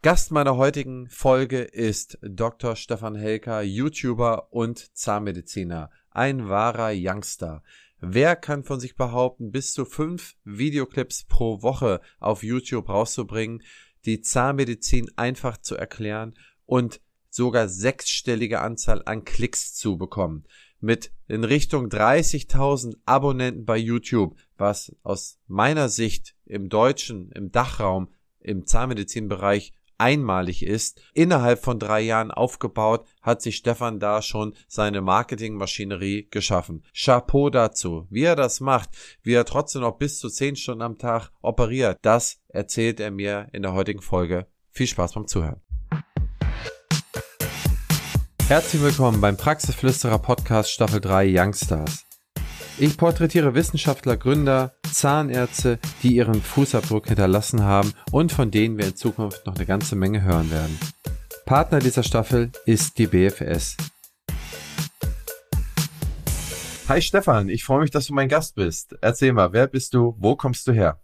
Gast meiner heutigen Folge ist Dr. Stefan Helker, YouTuber und Zahnmediziner. Ein wahrer Youngster. Wer kann von sich behaupten, bis zu fünf Videoclips pro Woche auf YouTube rauszubringen, die Zahnmedizin einfach zu erklären und sogar sechsstellige Anzahl an Klicks zu bekommen? Mit in Richtung 30.000 Abonnenten bei YouTube, was aus meiner Sicht im deutschen, im Dachraum, im Zahnmedizinbereich einmalig ist. Innerhalb von drei Jahren aufgebaut, hat sich Stefan da schon seine Marketingmaschinerie geschaffen. Chapeau dazu. Wie er das macht, wie er trotzdem noch bis zu zehn Stunden am Tag operiert, das erzählt er mir in der heutigen Folge. Viel Spaß beim Zuhören. Herzlich willkommen beim Praxisflüsterer Podcast Staffel 3 Youngstars. Ich porträtiere Wissenschaftler, Gründer, Zahnärzte, die ihren Fußabdruck hinterlassen haben und von denen wir in Zukunft noch eine ganze Menge hören werden. Partner dieser Staffel ist die BFS. Hi Stefan, ich freue mich, dass du mein Gast bist. Erzähl mal, wer bist du, wo kommst du her?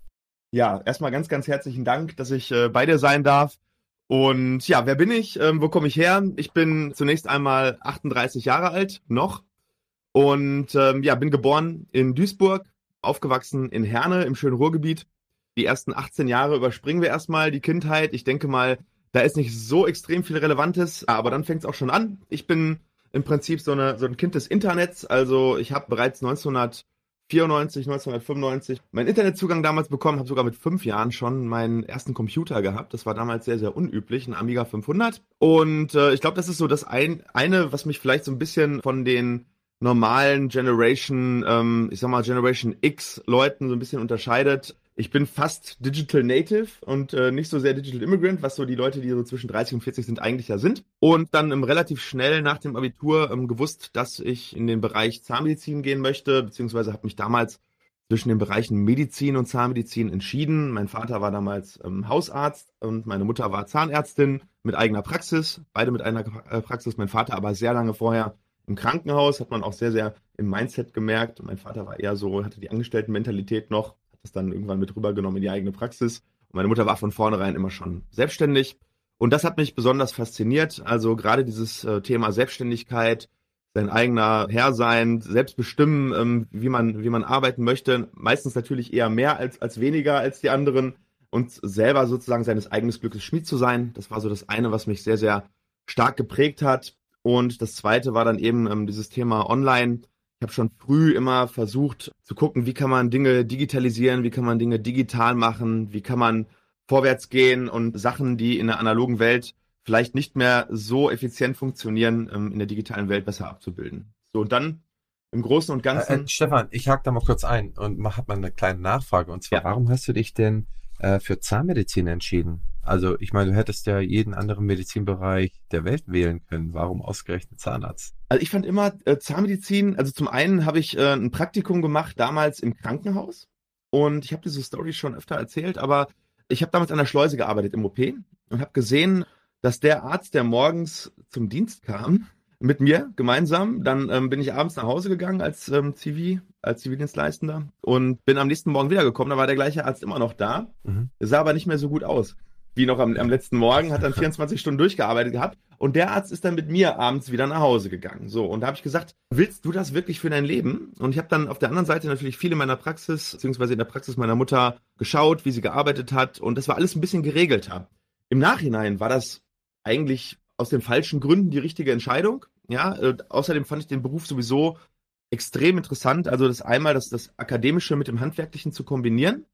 Ja, erstmal ganz, ganz herzlichen Dank, dass ich äh, bei dir sein darf. Und ja, wer bin ich? Ähm, wo komme ich her? Ich bin zunächst einmal 38 Jahre alt, noch. Und ähm, ja, bin geboren in Duisburg, aufgewachsen in Herne im schönen Ruhrgebiet. Die ersten 18 Jahre überspringen wir erstmal die Kindheit. Ich denke mal, da ist nicht so extrem viel Relevantes, aber dann fängt es auch schon an. Ich bin im Prinzip so, eine, so ein Kind des Internets. Also ich habe bereits 1994, 1995 meinen Internetzugang damals bekommen, habe sogar mit fünf Jahren schon meinen ersten Computer gehabt. Das war damals sehr, sehr unüblich, ein Amiga 500. Und äh, ich glaube, das ist so das ein, eine, was mich vielleicht so ein bisschen von den normalen Generation, ähm, ich sag mal Generation X Leuten so ein bisschen unterscheidet. Ich bin fast Digital Native und äh, nicht so sehr Digital Immigrant, was so die Leute, die so zwischen 30 und 40 sind, eigentlich ja sind. Und dann ähm, relativ schnell nach dem Abitur ähm, gewusst, dass ich in den Bereich Zahnmedizin gehen möchte, beziehungsweise habe mich damals zwischen den Bereichen Medizin und Zahnmedizin entschieden. Mein Vater war damals ähm, Hausarzt und meine Mutter war Zahnärztin mit eigener Praxis, beide mit einer äh, Praxis. Mein Vater aber sehr lange vorher im Krankenhaus hat man auch sehr, sehr im Mindset gemerkt. mein Vater war eher so, hatte die Angestelltenmentalität noch, hat das dann irgendwann mit rübergenommen in die eigene Praxis. Und meine Mutter war von vornherein immer schon selbstständig. Und das hat mich besonders fasziniert. Also gerade dieses äh, Thema Selbstständigkeit, sein eigener Herr sein, selbst bestimmen, ähm, wie man, wie man arbeiten möchte. Meistens natürlich eher mehr als, als weniger als die anderen. Und selber sozusagen seines eigenen Glückes Schmied zu sein. Das war so das eine, was mich sehr, sehr stark geprägt hat. Und das zweite war dann eben ähm, dieses Thema Online. Ich habe schon früh immer versucht zu gucken, wie kann man Dinge digitalisieren, wie kann man Dinge digital machen, wie kann man vorwärts gehen und Sachen, die in der analogen Welt vielleicht nicht mehr so effizient funktionieren, ähm, in der digitalen Welt besser abzubilden. So, und dann im Großen und Ganzen. Äh, äh, Stefan, ich hake da mal kurz ein und habe mal eine kleine Nachfrage. Und zwar, ja. warum hast du dich denn äh, für Zahnmedizin entschieden? Also ich meine, du hättest ja jeden anderen Medizinbereich der Welt wählen können. Warum ausgerechnet Zahnarzt? Also ich fand immer äh, Zahnmedizin, also zum einen habe ich äh, ein Praktikum gemacht damals im Krankenhaus und ich habe diese Story schon öfter erzählt, aber ich habe damals an der Schleuse gearbeitet im OP und habe gesehen, dass der Arzt, der morgens zum Dienst kam, mit mir gemeinsam. Dann ähm, bin ich abends nach Hause gegangen als ähm, Zivi, als Zivildienstleistender und bin am nächsten Morgen wiedergekommen. Da war der gleiche Arzt immer noch da. Mhm. Sah aber nicht mehr so gut aus wie noch am, am letzten Morgen, hat dann 24 Stunden durchgearbeitet gehabt. Und der Arzt ist dann mit mir abends wieder nach Hause gegangen. So, und da habe ich gesagt, willst du das wirklich für dein Leben? Und ich habe dann auf der anderen Seite natürlich viel in meiner Praxis, beziehungsweise in der Praxis meiner Mutter geschaut, wie sie gearbeitet hat. Und das war alles ein bisschen geregelter. Im Nachhinein war das eigentlich aus den falschen Gründen die richtige Entscheidung. Ja, äh, außerdem fand ich den Beruf sowieso extrem interessant. Also das einmal das, das Akademische mit dem Handwerklichen zu kombinieren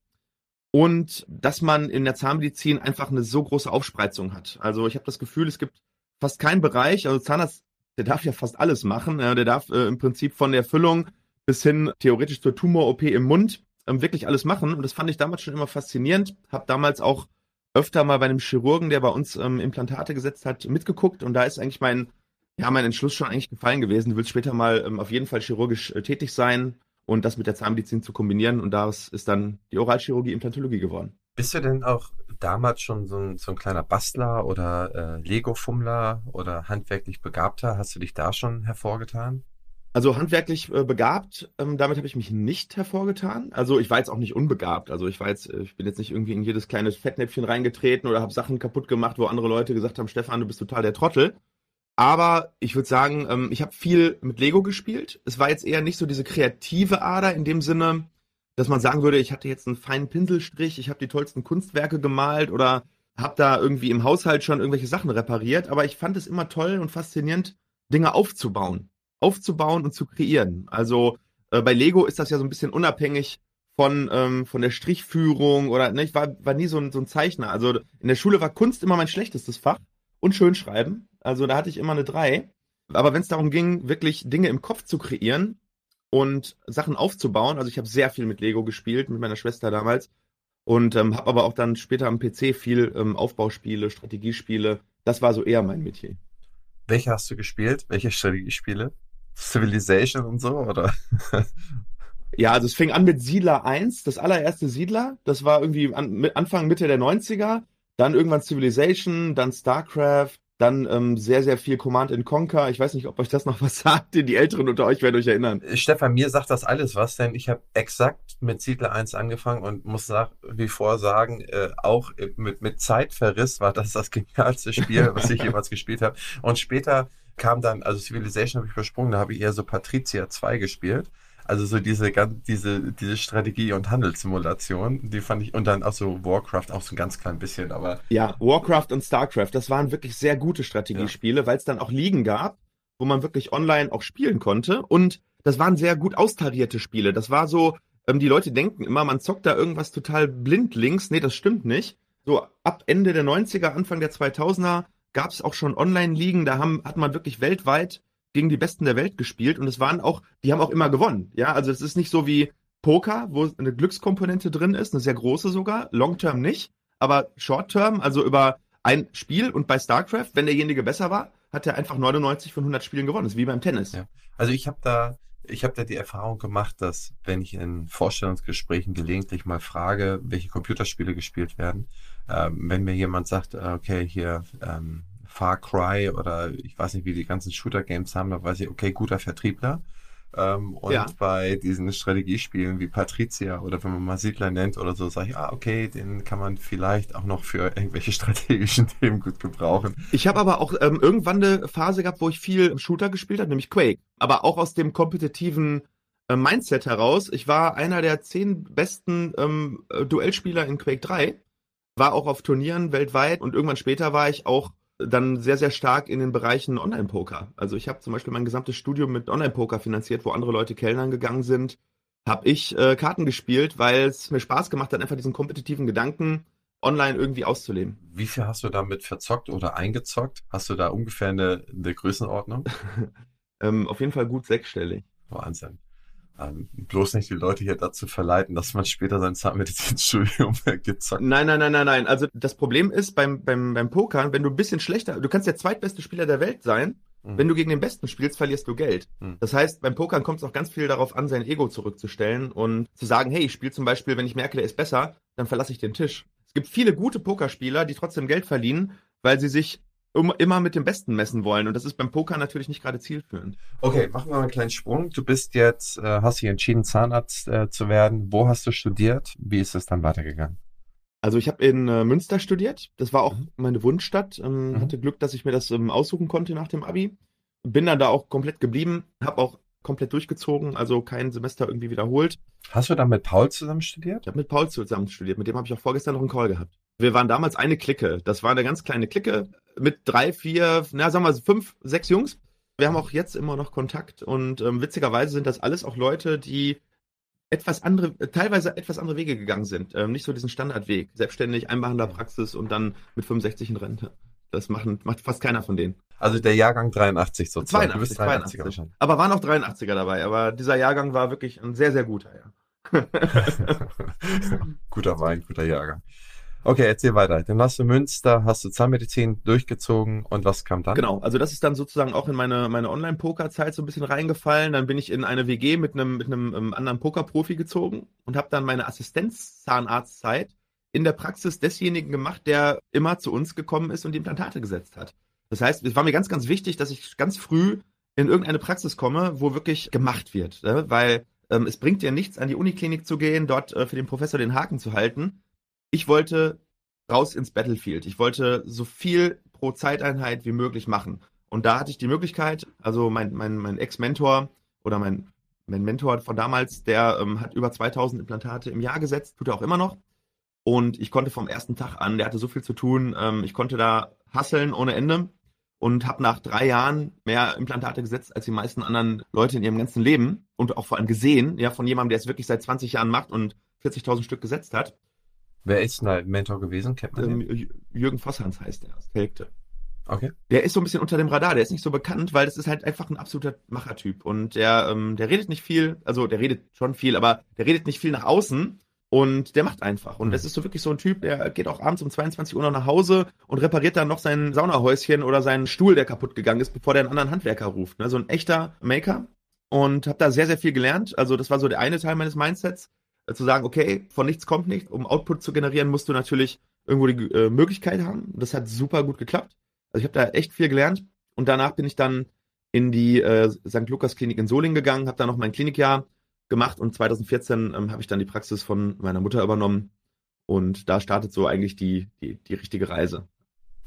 und dass man in der Zahnmedizin einfach eine so große Aufspreizung hat. Also ich habe das Gefühl, es gibt fast keinen Bereich, also Zahnarzt, der darf ja fast alles machen. Der darf äh, im Prinzip von der Füllung bis hin theoretisch zur Tumor-OP im Mund ähm, wirklich alles machen. Und das fand ich damals schon immer faszinierend. Habe damals auch öfter mal bei einem Chirurgen, der bei uns ähm, Implantate gesetzt hat, mitgeguckt. Und da ist eigentlich mein, ja, mein Entschluss schon eigentlich gefallen gewesen. Du willst später mal ähm, auf jeden Fall chirurgisch äh, tätig sein und das mit der Zahnmedizin zu kombinieren. Und daraus ist dann die Oralchirurgie, Implantologie geworden. Bist du denn auch damals schon so ein, so ein kleiner Bastler oder äh, Lego-Fummler oder handwerklich Begabter? Hast du dich da schon hervorgetan? Also handwerklich äh, begabt, ähm, damit habe ich mich nicht hervorgetan. Also ich war jetzt auch nicht unbegabt. Also ich war jetzt, äh, ich bin jetzt nicht irgendwie in jedes kleine Fettnäpfchen reingetreten oder habe Sachen kaputt gemacht, wo andere Leute gesagt haben, Stefan, du bist total der Trottel. Aber ich würde sagen, ähm, ich habe viel mit Lego gespielt. Es war jetzt eher nicht so diese kreative Ader in dem Sinne, dass man sagen würde, ich hatte jetzt einen feinen Pinselstrich, ich habe die tollsten Kunstwerke gemalt oder habe da irgendwie im Haushalt schon irgendwelche Sachen repariert. Aber ich fand es immer toll und faszinierend, Dinge aufzubauen aufzubauen und zu kreieren. Also äh, bei Lego ist das ja so ein bisschen unabhängig von, ähm, von der Strichführung oder ne, ich war, war nie so ein, so ein Zeichner. Also in der Schule war Kunst immer mein schlechtestes Fach und Schönschreiben. Also da hatte ich immer eine drei. Aber wenn es darum ging, wirklich Dinge im Kopf zu kreieren und Sachen aufzubauen, also ich habe sehr viel mit Lego gespielt, mit meiner Schwester damals und ähm, habe aber auch dann später am PC viel ähm, Aufbauspiele, Strategiespiele. Das war so eher mein Metier. Welche hast du gespielt? Welche Strategiespiele? Civilization und so, oder? Ja, also es fing an mit Siedler 1, das allererste Siedler. Das war irgendwie an, Anfang, Mitte der 90er. Dann irgendwann Civilization, dann StarCraft, dann ähm, sehr, sehr viel Command Conquer. Ich weiß nicht, ob euch das noch was sagt. Die Älteren unter euch werden euch erinnern. Stefan, mir sagt das alles was, denn ich habe exakt mit Siedler 1 angefangen und muss nach wie vor sagen, äh, auch mit, mit Zeitverriss war das das genialste Spiel, was ich jemals gespielt habe. Und später kam dann, also Civilization habe ich übersprungen, da habe ich eher so Patricia 2 gespielt. Also so diese ganz, diese, diese Strategie- und Handelssimulation, die fand ich, und dann auch so Warcraft auch so ein ganz klein bisschen, aber. Ja, Warcraft und StarCraft, das waren wirklich sehr gute Strategiespiele, ja. weil es dann auch Ligen gab, wo man wirklich online auch spielen konnte. Und das waren sehr gut austarierte Spiele. Das war so, ähm, die Leute denken immer, man zockt da irgendwas total blind links. Nee, das stimmt nicht. So ab Ende der 90er, Anfang der 2000er gab es auch schon Online-Ligen, da haben, hat man wirklich weltweit gegen die Besten der Welt gespielt und es waren auch, die haben auch immer gewonnen. Ja, also es ist nicht so wie Poker, wo eine Glückskomponente drin ist, eine sehr große sogar, Long-Term nicht, aber Short-Term, also über ein Spiel und bei StarCraft, wenn derjenige besser war, hat er einfach 99 von 100 Spielen gewonnen. Das ist wie beim Tennis. Ja. Also ich habe da ich da die Erfahrung gemacht, dass wenn ich in Vorstellungsgesprächen gelegentlich mal frage, welche Computerspiele gespielt werden, ähm, wenn mir jemand sagt, äh, okay, hier ähm, Far Cry oder ich weiß nicht, wie die ganzen Shooter-Games haben, da weiß ich, okay, guter Vertriebler. Ähm, und ja. bei diesen Strategiespielen wie Patricia oder wenn man mal Siedler nennt oder so, sage ich, ah, okay, den kann man vielleicht auch noch für irgendwelche strategischen Themen gut gebrauchen. Ich habe aber auch ähm, irgendwann eine Phase gehabt, wo ich viel Shooter gespielt habe, nämlich Quake. Aber auch aus dem kompetitiven äh, Mindset heraus. Ich war einer der zehn besten ähm, äh, Duellspieler in Quake 3, war auch auf Turnieren weltweit und irgendwann später war ich auch dann sehr, sehr stark in den Bereichen Online-Poker. Also ich habe zum Beispiel mein gesamtes Studium mit Online-Poker finanziert, wo andere Leute Kellnern gegangen sind. Habe ich äh, Karten gespielt, weil es mir Spaß gemacht hat, einfach diesen kompetitiven Gedanken online irgendwie auszuleben. Wie viel hast du damit verzockt oder eingezockt? Hast du da ungefähr eine, eine Größenordnung? ähm, auf jeden Fall gut sechsstellig. Wahnsinn ähm, bloß nicht die Leute hier dazu verleiten, dass man später sein Zahnmedizinstudium gezockt. Nein, nein, nein, nein, nein. Also das Problem ist beim, beim, beim Pokern, wenn du ein bisschen schlechter, du kannst der zweitbeste Spieler der Welt sein, mhm. wenn du gegen den Besten spielst, verlierst du Geld. Mhm. Das heißt, beim Pokern kommt es auch ganz viel darauf an, sein Ego zurückzustellen und zu sagen, hey, ich spiele zum Beispiel, wenn ich merke, der ist besser, dann verlasse ich den Tisch. Es gibt viele gute Pokerspieler, die trotzdem Geld verdienen, weil sie sich immer mit dem Besten messen wollen. Und das ist beim Poker natürlich nicht gerade zielführend. Okay, machen wir mal einen kleinen Sprung. Du bist jetzt, äh, hast dich entschieden, Zahnarzt äh, zu werden. Wo hast du studiert? Wie ist es dann weitergegangen? Also ich habe in äh, Münster studiert. Das war auch mhm. meine Wunschstadt. Ähm, mhm. Hatte Glück, dass ich mir das ähm, aussuchen konnte nach dem Abi. Bin dann da auch komplett geblieben. Habe auch komplett durchgezogen, also kein Semester irgendwie wiederholt. Hast du dann mit Paul zusammen studiert? Ich habe mit Paul zusammen studiert. Mit dem habe ich auch vorgestern noch einen Call gehabt. Wir waren damals eine Clique. Das war eine ganz kleine Clique mit drei, vier, na sagen wir fünf, sechs Jungs. Wir haben auch jetzt immer noch Kontakt und ähm, witzigerweise sind das alles auch Leute, die etwas andere, teilweise etwas andere Wege gegangen sind. Ähm, nicht so diesen Standardweg. Selbstständig, Einbehandlerpraxis und dann mit 65 in Rente. Das machen, macht fast keiner von denen. Also der Jahrgang 83 sozusagen. 82, 83, 82. Aber waren auch 83er dabei. Aber dieser Jahrgang war wirklich ein sehr, sehr guter, ja. guter Wein, guter Jahrgang. Okay, erzähl weiter. Dann hast du Münster, hast du Zahnmedizin durchgezogen und was kam dann? Genau, also das ist dann sozusagen auch in meine, meine Online-Poker-Zeit so ein bisschen reingefallen. Dann bin ich in eine WG mit einem, mit einem ähm, anderen Poker-Profi gezogen und habe dann meine Assistenzzahnarztzeit in der Praxis desjenigen gemacht, der immer zu uns gekommen ist und die Implantate gesetzt hat. Das heißt, es war mir ganz, ganz wichtig, dass ich ganz früh in irgendeine Praxis komme, wo wirklich gemacht wird. Ne? Weil ähm, es bringt dir nichts, an die Uniklinik zu gehen, dort äh, für den Professor den Haken zu halten. Ich wollte raus ins Battlefield. Ich wollte so viel pro Zeiteinheit wie möglich machen. Und da hatte ich die Möglichkeit, also mein, mein, mein Ex-Mentor oder mein, mein Mentor von damals, der ähm, hat über 2000 Implantate im Jahr gesetzt, tut er auch immer noch. Und ich konnte vom ersten Tag an, der hatte so viel zu tun, ähm, ich konnte da hasseln ohne Ende und habe nach drei Jahren mehr Implantate gesetzt als die meisten anderen Leute in ihrem ganzen Leben und auch vor allem gesehen, ja, von jemandem, der es wirklich seit 20 Jahren macht und 40.000 Stück gesetzt hat. Wer ist dein Mentor gewesen? Kennt man ähm, Jürgen Vosshans heißt der aus Telgte. Okay. Der ist so ein bisschen unter dem Radar, der ist nicht so bekannt, weil das ist halt einfach ein absoluter Machertyp. Und der, ähm, der redet nicht viel, also der redet schon viel, aber der redet nicht viel nach außen und der macht einfach. Und mhm. das ist so wirklich so ein Typ, der geht auch abends um 22 Uhr noch nach Hause und repariert dann noch sein Saunahäuschen oder seinen Stuhl, der kaputt gegangen ist, bevor der einen anderen Handwerker ruft. Ne? So ein echter Maker. Und habe da sehr, sehr viel gelernt. Also das war so der eine Teil meines Mindsets, zu sagen, okay, von nichts kommt nichts. Um Output zu generieren, musst du natürlich irgendwo die äh, Möglichkeit haben. Das hat super gut geklappt. Also ich habe da echt viel gelernt und danach bin ich dann in die äh, St. Lukas Klinik in Solingen gegangen, habe da noch mein Klinikjahr gemacht und 2014 ähm, habe ich dann die Praxis von meiner Mutter übernommen und da startet so eigentlich die, die, die richtige Reise.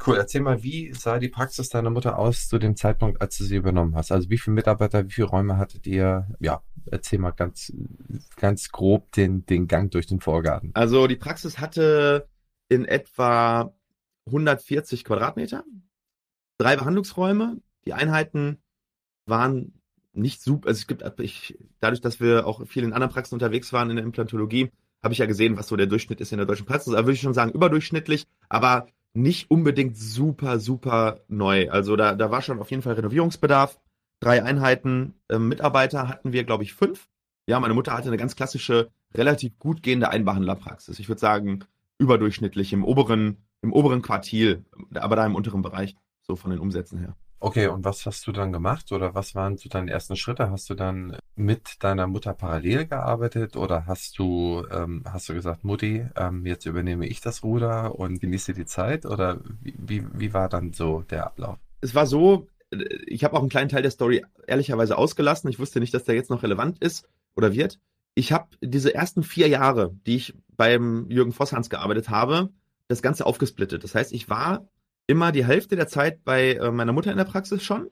Cool, erzähl mal, wie sah die Praxis deiner Mutter aus zu dem Zeitpunkt, als du sie übernommen hast? Also wie viele Mitarbeiter, wie viele Räume hattet ihr? Ja, erzähl mal ganz, ganz grob den, den Gang durch den Vorgarten. Also die Praxis hatte in etwa 140 Quadratmeter, drei Behandlungsräume. Die Einheiten waren nicht super, also es gibt, ich, dadurch, dass wir auch viel in anderen Praxen unterwegs waren in der Implantologie, habe ich ja gesehen, was so der Durchschnitt ist in der deutschen Praxis. Also würde ich schon sagen, überdurchschnittlich, aber nicht unbedingt super, super neu. Also da, da war schon auf jeden Fall Renovierungsbedarf. Drei Einheiten äh, Mitarbeiter hatten wir, glaube ich, fünf. Ja, meine Mutter hatte eine ganz klassische, relativ gut gehende Einbehandlerpraxis. Ich würde sagen, überdurchschnittlich im oberen, im oberen Quartil, aber da im unteren Bereich, so von den Umsätzen her. Okay, und was hast du dann gemacht oder was waren so deine ersten Schritte? Hast du dann mit deiner Mutter parallel gearbeitet oder hast du, ähm, hast du gesagt, Mutti, ähm, jetzt übernehme ich das Ruder und genieße die Zeit oder wie, wie, wie war dann so der Ablauf? Es war so, ich habe auch einen kleinen Teil der Story ehrlicherweise ausgelassen. Ich wusste nicht, dass der jetzt noch relevant ist oder wird. Ich habe diese ersten vier Jahre, die ich beim Jürgen Vosshans gearbeitet habe, das Ganze aufgesplittet. Das heißt, ich war immer die Hälfte der Zeit bei äh, meiner Mutter in der Praxis schon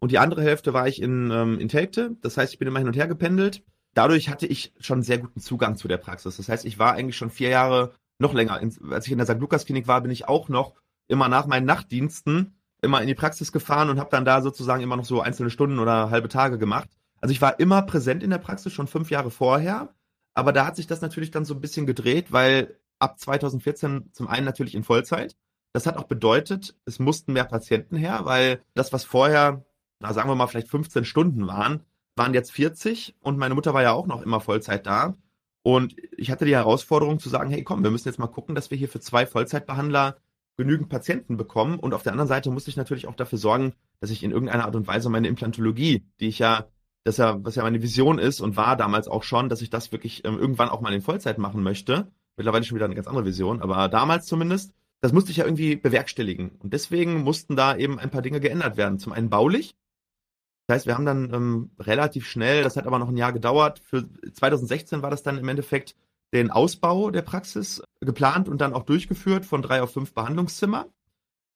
und die andere Hälfte war ich in, ähm, in Telgte. Das heißt, ich bin immer hin und her gependelt. Dadurch hatte ich schon sehr guten Zugang zu der Praxis. Das heißt, ich war eigentlich schon vier Jahre noch länger. In, als ich in der St. Lukas Klinik war, bin ich auch noch immer nach meinen Nachtdiensten immer in die Praxis gefahren und habe dann da sozusagen immer noch so einzelne Stunden oder halbe Tage gemacht. Also ich war immer präsent in der Praxis schon fünf Jahre vorher, aber da hat sich das natürlich dann so ein bisschen gedreht, weil ab 2014 zum einen natürlich in Vollzeit das hat auch bedeutet, es mussten mehr Patienten her, weil das, was vorher, na sagen wir mal, vielleicht 15 Stunden waren, waren jetzt 40 und meine Mutter war ja auch noch immer Vollzeit da. Und ich hatte die Herausforderung zu sagen, hey komm, wir müssen jetzt mal gucken, dass wir hier für zwei Vollzeitbehandler genügend Patienten bekommen. Und auf der anderen Seite musste ich natürlich auch dafür sorgen, dass ich in irgendeiner Art und Weise meine Implantologie, die ich ja, das ja, was ja meine Vision ist und war damals auch schon, dass ich das wirklich ähm, irgendwann auch mal in Vollzeit machen möchte. Mittlerweile schon wieder eine ganz andere Vision, aber damals zumindest das musste ich ja irgendwie bewerkstelligen. Und deswegen mussten da eben ein paar Dinge geändert werden. Zum einen baulich. Das heißt, wir haben dann ähm, relativ schnell, das hat aber noch ein Jahr gedauert, für 2016 war das dann im Endeffekt den Ausbau der Praxis geplant und dann auch durchgeführt von drei auf fünf Behandlungszimmer.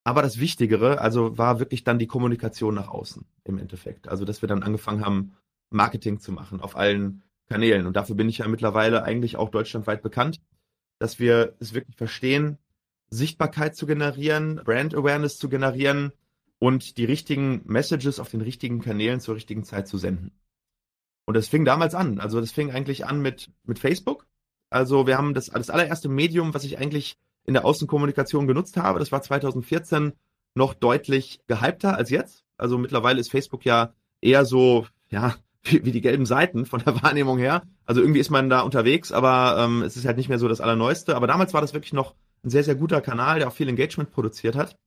Aber das Wichtigere, also war wirklich dann die Kommunikation nach außen im Endeffekt. Also, dass wir dann angefangen haben, Marketing zu machen auf allen Kanälen. Und dafür bin ich ja mittlerweile eigentlich auch deutschlandweit bekannt, dass wir es wirklich verstehen, Sichtbarkeit zu generieren, Brand Awareness zu generieren und die richtigen Messages auf den richtigen Kanälen zur richtigen Zeit zu senden. Und das fing damals an. Also das fing eigentlich an mit, mit Facebook. Also wir haben das, das allererste Medium, was ich eigentlich in der Außenkommunikation genutzt habe. Das war 2014 noch deutlich gehypter als jetzt. Also mittlerweile ist Facebook ja eher so, ja, wie, wie die gelben Seiten von der Wahrnehmung her. Also irgendwie ist man da unterwegs, aber ähm, es ist halt nicht mehr so das Allerneueste. Aber damals war das wirklich noch ein sehr, sehr guter Kanal, der auch viel Engagement produziert hat.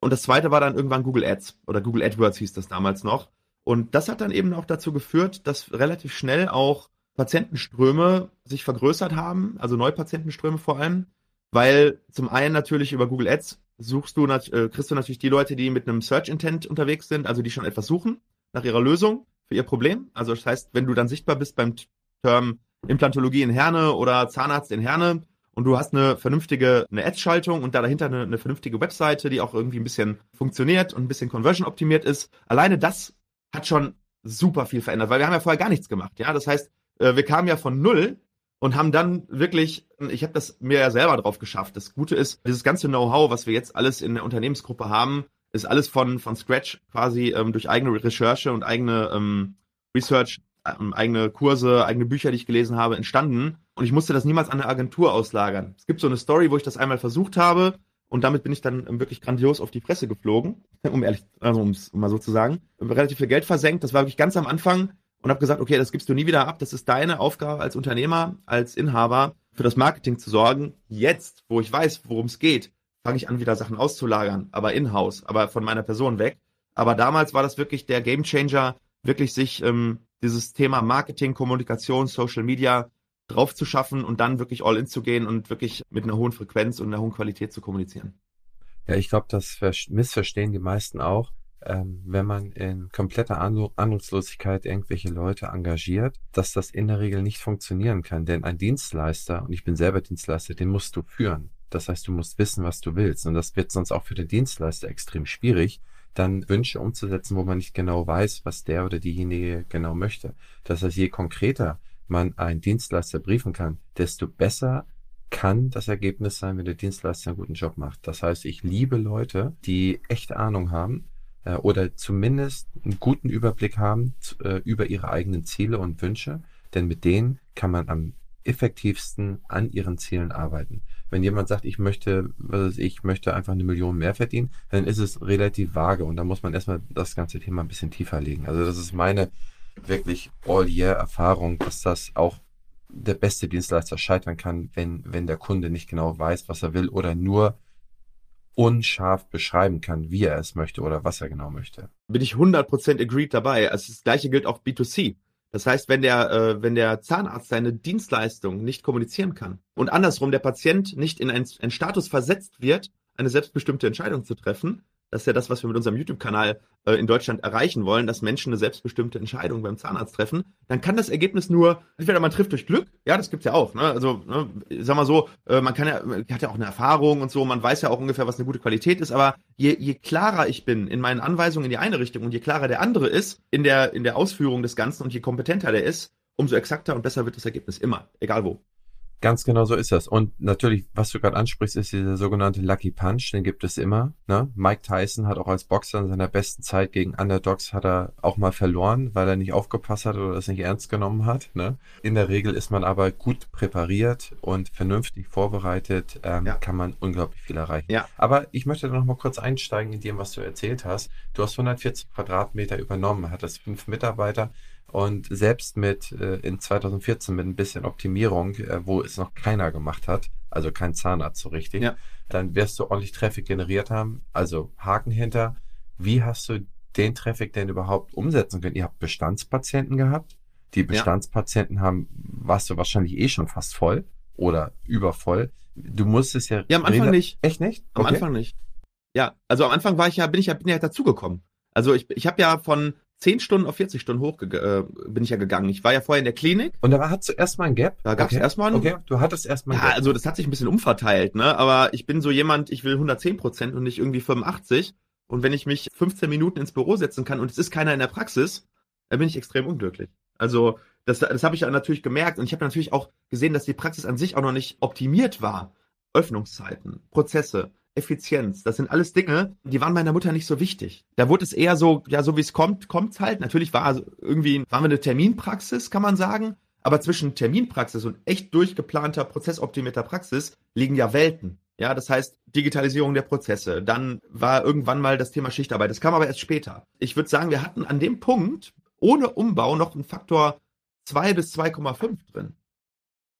Und das zweite war dann irgendwann Google Ads oder Google AdWords hieß das damals noch. Und das hat dann eben auch dazu geführt, dass relativ schnell auch Patientenströme sich vergrößert haben, also Neupatientenströme vor allem, weil zum einen natürlich über Google Ads suchst du, äh, kriegst du natürlich die Leute, die mit einem Search Intent unterwegs sind, also die schon etwas suchen. nach ihrer Lösung für ihr Problem. Also das heißt, wenn du dann sichtbar bist beim Term Implantologie in Herne oder Zahnarzt in Herne und du hast eine vernünftige eine Ads-Schaltung und da dahinter eine, eine vernünftige Webseite, die auch irgendwie ein bisschen funktioniert und ein bisschen Conversion optimiert ist. Alleine das hat schon super viel verändert, weil wir haben ja vorher gar nichts gemacht. Ja, das heißt, äh, wir kamen ja von null und haben dann wirklich, ich habe das mir ja selber drauf geschafft. Das Gute ist, dieses ganze Know-how, was wir jetzt alles in der Unternehmensgruppe haben, ist alles von von Scratch quasi ähm, durch eigene Recherche und eigene ähm, Research, ähm, eigene Kurse, eigene Bücher, die ich gelesen habe, entstanden. Und ich musste das niemals an eine Agentur auslagern. Es gibt so eine Story, wo ich das einmal versucht habe und damit bin ich dann ähm, wirklich grandios auf die Fresse geflogen, um ehrlich, also um es mal so zu sagen. Relativ viel Geld versenkt. Das war wirklich ganz am Anfang und habe gesagt, okay, das gibst du nie wieder ab. Das ist deine Aufgabe als Unternehmer, als Inhaber, für das Marketing zu sorgen. Jetzt, wo ich weiß, worum es geht, fange ich an, wieder Sachen auszulagern, aber in-house, aber von meiner Person weg. Aber damals war das wirklich der Gamechanger, wirklich sich ähm, dieses Thema Marketing, Kommunikation, Social Media drauf zu schaffen und dann wirklich all in zu gehen und wirklich mit einer hohen Frequenz und einer hohen Qualität zu kommunizieren. Ja, ich glaube, das missverstehen die meisten auch ähm, wenn man in kompletter Ahnungslosigkeit irgendwelche Leute engagiert, dass das in der Regel nicht funktionieren kann. Denn ein Dienstleister, und ich bin selber Dienstleister, den musst du führen. Das heißt, du musst wissen, was du willst. Und das wird sonst auch für den Dienstleister extrem schwierig, dann Wünsche umzusetzen, wo man nicht genau weiß, was der oder diejenige genau möchte. Das heißt, je konkreter man einen Dienstleister briefen kann, desto besser kann das Ergebnis sein, wenn der Dienstleister einen guten Job macht. Das heißt, ich liebe Leute, die echte Ahnung haben äh, oder zumindest einen guten Überblick haben äh, über ihre eigenen Ziele und Wünsche, denn mit denen kann man am effektivsten an ihren Zielen arbeiten. Wenn jemand sagt, ich möchte, was ich, möchte einfach eine Million mehr verdienen, dann ist es relativ vage und da muss man erstmal das ganze Thema ein bisschen tiefer legen. Also das ist meine wirklich All-Year-Erfahrung, dass das auch der beste Dienstleister scheitern kann, wenn, wenn der Kunde nicht genau weiß, was er will oder nur unscharf beschreiben kann, wie er es möchte oder was er genau möchte. Bin ich 100% agreed dabei. Also das gleiche gilt auch B2C. Das heißt, wenn der, äh, wenn der Zahnarzt seine Dienstleistung nicht kommunizieren kann und andersrum der Patient nicht in einen, einen Status versetzt wird, eine selbstbestimmte Entscheidung zu treffen, das ist ja das, was wir mit unserem YouTube-Kanal äh, in Deutschland erreichen wollen, dass Menschen eine selbstbestimmte Entscheidung beim Zahnarzt treffen, dann kann das Ergebnis nur, entweder man trifft durch Glück, ja, das gibt's ja auch, ne? Also, ne, sag mal so, äh, man kann ja, man hat ja auch eine Erfahrung und so, man weiß ja auch ungefähr, was eine gute Qualität ist, aber je, je klarer ich bin in meinen Anweisungen in die eine Richtung und je klarer der andere ist in der, in der Ausführung des Ganzen und je kompetenter der ist, umso exakter und besser wird das Ergebnis immer, egal wo. Ganz genau so ist das. Und natürlich, was du gerade ansprichst, ist dieser sogenannte Lucky Punch, den gibt es immer. Ne? Mike Tyson hat auch als Boxer in seiner besten Zeit gegen Underdogs hat er auch mal verloren, weil er nicht aufgepasst hat oder das nicht ernst genommen hat. Ne? In der Regel ist man aber gut präpariert und vernünftig vorbereitet, ähm, ja. kann man unglaublich viel erreichen. Ja. Aber ich möchte noch mal kurz einsteigen in dem, was du erzählt hast. Du hast 140 Quadratmeter übernommen, hattest fünf Mitarbeiter. Und selbst mit äh, in 2014 mit ein bisschen Optimierung, äh, wo es noch keiner gemacht hat, also kein Zahnarzt so richtig, ja. dann wirst du ordentlich Traffic generiert haben. Also Haken hinter. Wie hast du den Traffic denn überhaupt umsetzen können? Ihr habt Bestandspatienten gehabt. Die Bestandspatienten ja. haben, warst du wahrscheinlich eh schon fast voll oder übervoll. Du musstest ja. Ja, am Anfang nicht. Echt nicht? Am okay. Anfang nicht. Ja, also am Anfang war ich ja, bin ich ja, bin ja dazugekommen. Also ich, ich habe ja von 10 Stunden auf 40 Stunden hoch äh, bin ich ja gegangen. Ich war ja vorher in der Klinik. Und da hat zuerst mal ein Gap? Da gab es okay. erstmal ein Okay, du hattest erstmal ein Ja, Gap. also das hat sich ein bisschen umverteilt, ne? Aber ich bin so jemand, ich will 110 Prozent und nicht irgendwie 85. Und wenn ich mich 15 Minuten ins Büro setzen kann und es ist keiner in der Praxis, dann bin ich extrem unglücklich. Also das, das habe ich ja natürlich gemerkt und ich habe natürlich auch gesehen, dass die Praxis an sich auch noch nicht optimiert war. Öffnungszeiten, Prozesse, Effizienz. Das sind alles Dinge, die waren meiner Mutter nicht so wichtig. Da wurde es eher so, ja, so wie es kommt, kommt's halt. Natürlich war irgendwie, waren wir eine Terminpraxis, kann man sagen. Aber zwischen Terminpraxis und echt durchgeplanter, prozessoptimierter Praxis liegen ja Welten. Ja, das heißt Digitalisierung der Prozesse. Dann war irgendwann mal das Thema Schichtarbeit. Das kam aber erst später. Ich würde sagen, wir hatten an dem Punkt ohne Umbau noch einen Faktor 2 bis 2,5 drin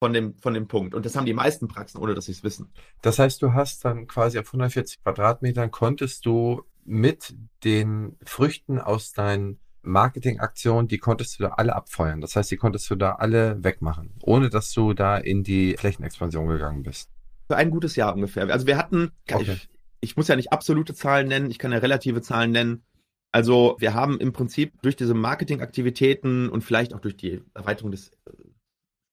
von dem, von dem Punkt. Und das haben die meisten Praxen, ohne dass sie es wissen. Das heißt, du hast dann quasi auf 140 Quadratmetern konntest du mit den Früchten aus deinen Marketingaktionen, die konntest du da alle abfeuern. Das heißt, die konntest du da alle wegmachen, ohne dass du da in die Flächenexpansion gegangen bist. Für ein gutes Jahr ungefähr. Also wir hatten, okay. ich, ich muss ja nicht absolute Zahlen nennen, ich kann ja relative Zahlen nennen. Also wir haben im Prinzip durch diese Marketingaktivitäten und vielleicht auch durch die Erweiterung des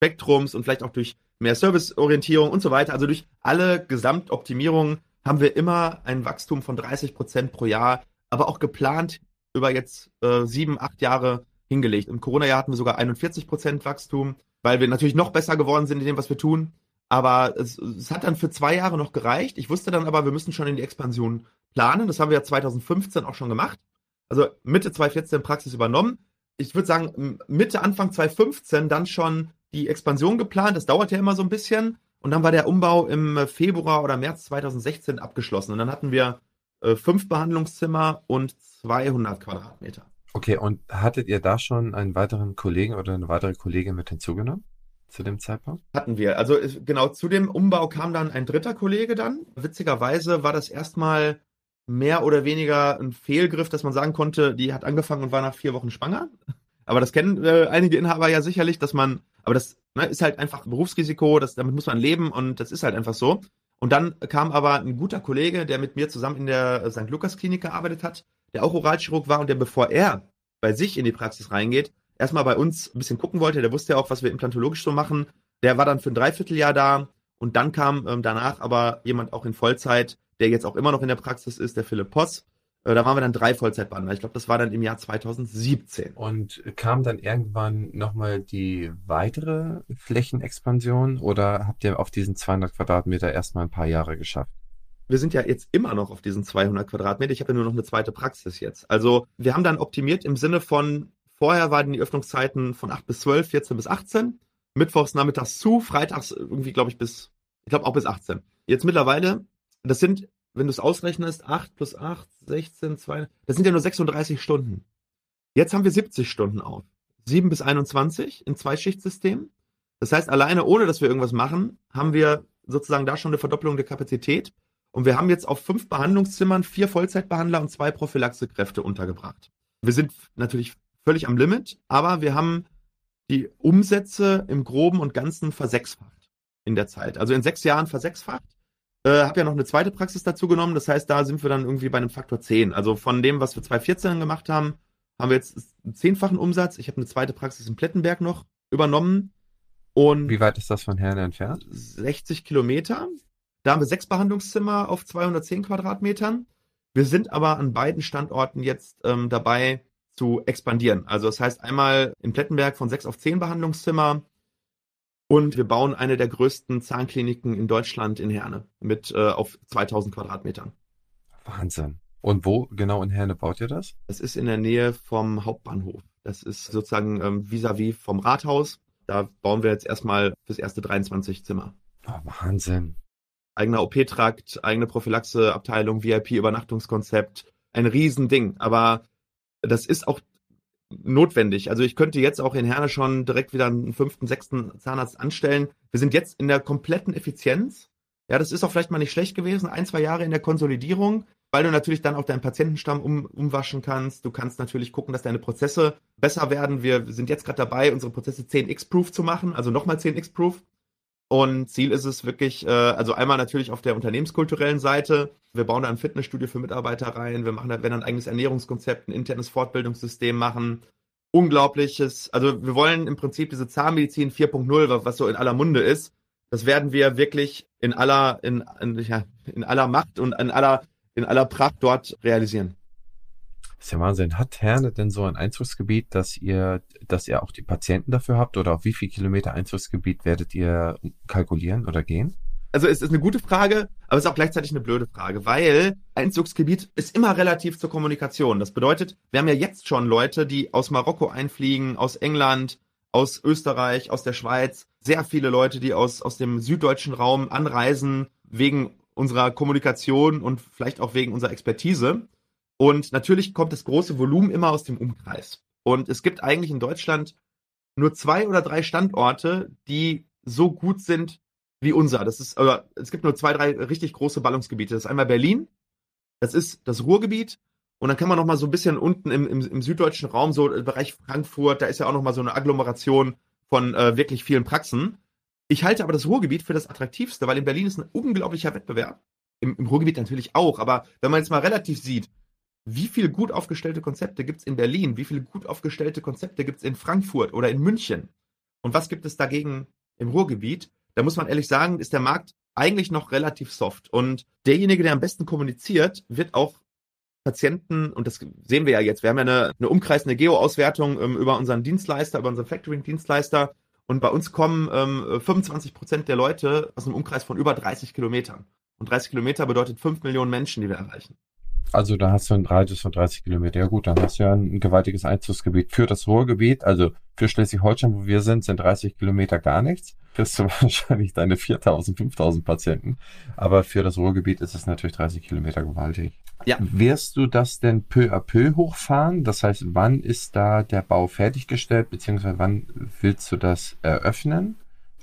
Spektrums und vielleicht auch durch mehr Serviceorientierung und so weiter, also durch alle Gesamtoptimierungen haben wir immer ein Wachstum von 30 Prozent pro Jahr, aber auch geplant über jetzt äh, sieben, acht Jahre hingelegt. Im Corona-Jahr hatten wir sogar 41 Prozent Wachstum, weil wir natürlich noch besser geworden sind in dem, was wir tun. Aber es, es hat dann für zwei Jahre noch gereicht. Ich wusste dann aber, wir müssen schon in die Expansion planen. Das haben wir ja 2015 auch schon gemacht. Also Mitte 2014 Praxis übernommen. Ich würde sagen, Mitte, Anfang 2015 dann schon die Expansion geplant. Das dauert ja immer so ein bisschen. Und dann war der Umbau im Februar oder März 2016 abgeschlossen. Und dann hatten wir äh, fünf Behandlungszimmer und 200 Quadratmeter. Okay, und hattet ihr da schon einen weiteren Kollegen oder eine weitere Kollegin mit hinzugenommen? Zu dem Zeitpunkt? Hatten wir. Also genau zu dem Umbau kam dann ein dritter Kollege dann. Witzigerweise war das erstmal mehr oder weniger ein Fehlgriff, dass man sagen konnte, die hat angefangen und war nach vier Wochen schwanger. Aber das kennen äh, einige Inhaber ja sicherlich, dass man, aber das ne, ist halt einfach ein Berufsrisiko, das, damit muss man leben und das ist halt einfach so. Und dann kam aber ein guter Kollege, der mit mir zusammen in der St. Lukas Klinik gearbeitet hat, der auch Oralchirurg war und der, bevor er bei sich in die Praxis reingeht, erstmal bei uns ein bisschen gucken wollte. Der wusste ja auch, was wir implantologisch so machen. Der war dann für ein Dreivierteljahr da und dann kam ähm, danach aber jemand auch in Vollzeit, der jetzt auch immer noch in der Praxis ist, der Philipp Poss. Äh, da waren wir dann drei Vollzeitbehandler. Ich glaube, das war dann im Jahr 2017. Und kam dann irgendwann nochmal die weitere Flächenexpansion oder habt ihr auf diesen 200 Quadratmeter erstmal ein paar Jahre geschafft? wir sind ja jetzt immer noch auf diesen 200 Quadratmeter. Ich habe ja nur noch eine zweite Praxis jetzt. Also wir haben dann optimiert im Sinne von, vorher waren die Öffnungszeiten von 8 bis 12, 14 bis 18, mittwochs nachmittags zu, freitags irgendwie, glaube ich, bis, ich glaube auch bis 18. Jetzt mittlerweile, das sind, wenn du es ausrechnest, 8 plus 8, 16, 2, das sind ja nur 36 Stunden. Jetzt haben wir 70 Stunden auf. 7 bis 21 in Zweischichtsystem. Das heißt, alleine ohne, dass wir irgendwas machen, haben wir sozusagen da schon eine Verdoppelung der Kapazität. Und wir haben jetzt auf fünf Behandlungszimmern vier Vollzeitbehandler und zwei Prophylaxekräfte untergebracht. Wir sind natürlich völlig am Limit, aber wir haben die Umsätze im Groben und Ganzen versechsfacht in der Zeit. Also in sechs Jahren versechsfacht. Äh, habe ja noch eine zweite Praxis dazu genommen. Das heißt, da sind wir dann irgendwie bei einem Faktor 10. Also von dem, was wir 2014 gemacht haben, haben wir jetzt einen zehnfachen Umsatz. Ich habe eine zweite Praxis in Plettenberg noch übernommen. Und Wie weit ist das von Herne entfernt? 60 Kilometer. Da haben wir sechs Behandlungszimmer auf 210 Quadratmetern. Wir sind aber an beiden Standorten jetzt ähm, dabei zu expandieren. Also das heißt einmal in Plettenberg von sechs auf zehn Behandlungszimmer und wir bauen eine der größten Zahnkliniken in Deutschland in Herne mit äh, auf 2000 Quadratmetern. Wahnsinn. Und wo genau in Herne baut ihr das? Das ist in der Nähe vom Hauptbahnhof. Das ist sozusagen ähm, vis-à-vis vom Rathaus. Da bauen wir jetzt erstmal fürs erste 23 Zimmer. Oh, Wahnsinn eigener OP-Trakt, eigene Prophylaxe-Abteilung, VIP-Übernachtungskonzept, ein Riesending. Aber das ist auch notwendig. Also ich könnte jetzt auch in Herne schon direkt wieder einen fünften, sechsten Zahnarzt anstellen. Wir sind jetzt in der kompletten Effizienz. Ja, das ist auch vielleicht mal nicht schlecht gewesen, ein, zwei Jahre in der Konsolidierung, weil du natürlich dann auch deinen Patientenstamm um, umwaschen kannst. Du kannst natürlich gucken, dass deine Prozesse besser werden. Wir sind jetzt gerade dabei, unsere Prozesse 10x-Proof zu machen, also nochmal 10x-Proof. Und Ziel ist es wirklich, äh, also einmal natürlich auf der unternehmenskulturellen Seite. Wir bauen da ein Fitnessstudio für Mitarbeiter rein. Wir machen da, werden ein eigenes Ernährungskonzept, ein internes Fortbildungssystem machen. Unglaubliches. Also wir wollen im Prinzip diese Zahnmedizin 4.0, was so in aller Munde ist. Das werden wir wirklich in aller, in, in, ja, in aller Macht und in aller, in aller Pracht dort realisieren. Das ist ja Wahnsinn. Hat Herne denn so ein Einzugsgebiet, dass ihr, dass ihr auch die Patienten dafür habt oder auf wie viel Kilometer Einzugsgebiet werdet ihr kalkulieren oder gehen? Also es ist eine gute Frage, aber es ist auch gleichzeitig eine blöde Frage, weil Einzugsgebiet ist immer relativ zur Kommunikation. Das bedeutet, wir haben ja jetzt schon Leute, die aus Marokko einfliegen, aus England, aus Österreich, aus der Schweiz, sehr viele Leute, die aus, aus dem süddeutschen Raum anreisen, wegen unserer Kommunikation und vielleicht auch wegen unserer Expertise. Und natürlich kommt das große Volumen immer aus dem Umkreis. Und es gibt eigentlich in Deutschland nur zwei oder drei Standorte, die so gut sind wie unser. Das ist, oder es gibt nur zwei, drei richtig große Ballungsgebiete. Das ist einmal Berlin, das ist das Ruhrgebiet. Und dann kann man noch mal so ein bisschen unten im, im, im süddeutschen Raum, so im Bereich Frankfurt, da ist ja auch noch mal so eine Agglomeration von äh, wirklich vielen Praxen. Ich halte aber das Ruhrgebiet für das attraktivste, weil in Berlin ist ein unglaublicher Wettbewerb. Im, Im Ruhrgebiet natürlich auch, aber wenn man jetzt mal relativ sieht, wie viele gut aufgestellte Konzepte gibt es in Berlin, wie viele gut aufgestellte Konzepte gibt es in Frankfurt oder in München und was gibt es dagegen im Ruhrgebiet, da muss man ehrlich sagen, ist der Markt eigentlich noch relativ soft. Und derjenige, der am besten kommuniziert, wird auch Patienten, und das sehen wir ja jetzt, wir haben ja eine, eine umkreisende Geo-Auswertung ähm, über unseren Dienstleister, über unseren Factoring-Dienstleister. Und bei uns kommen ähm, 25 Prozent der Leute aus einem Umkreis von über 30 Kilometern. Und 30 Kilometer bedeutet 5 Millionen Menschen, die wir erreichen. Also da hast du einen Radius von 30 Kilometer. Ja gut, dann hast du ja ein gewaltiges Einzugsgebiet. Für das Ruhrgebiet, also für Schleswig-Holstein, wo wir sind, sind 30 Kilometer gar nichts. Kriegst du wahrscheinlich deine 4000, 5000 Patienten. Aber für das Ruhrgebiet ist es natürlich 30 Kilometer gewaltig. Ja. Wirst du das denn peu à peu hochfahren? Das heißt, wann ist da der Bau fertiggestellt, beziehungsweise wann willst du das eröffnen?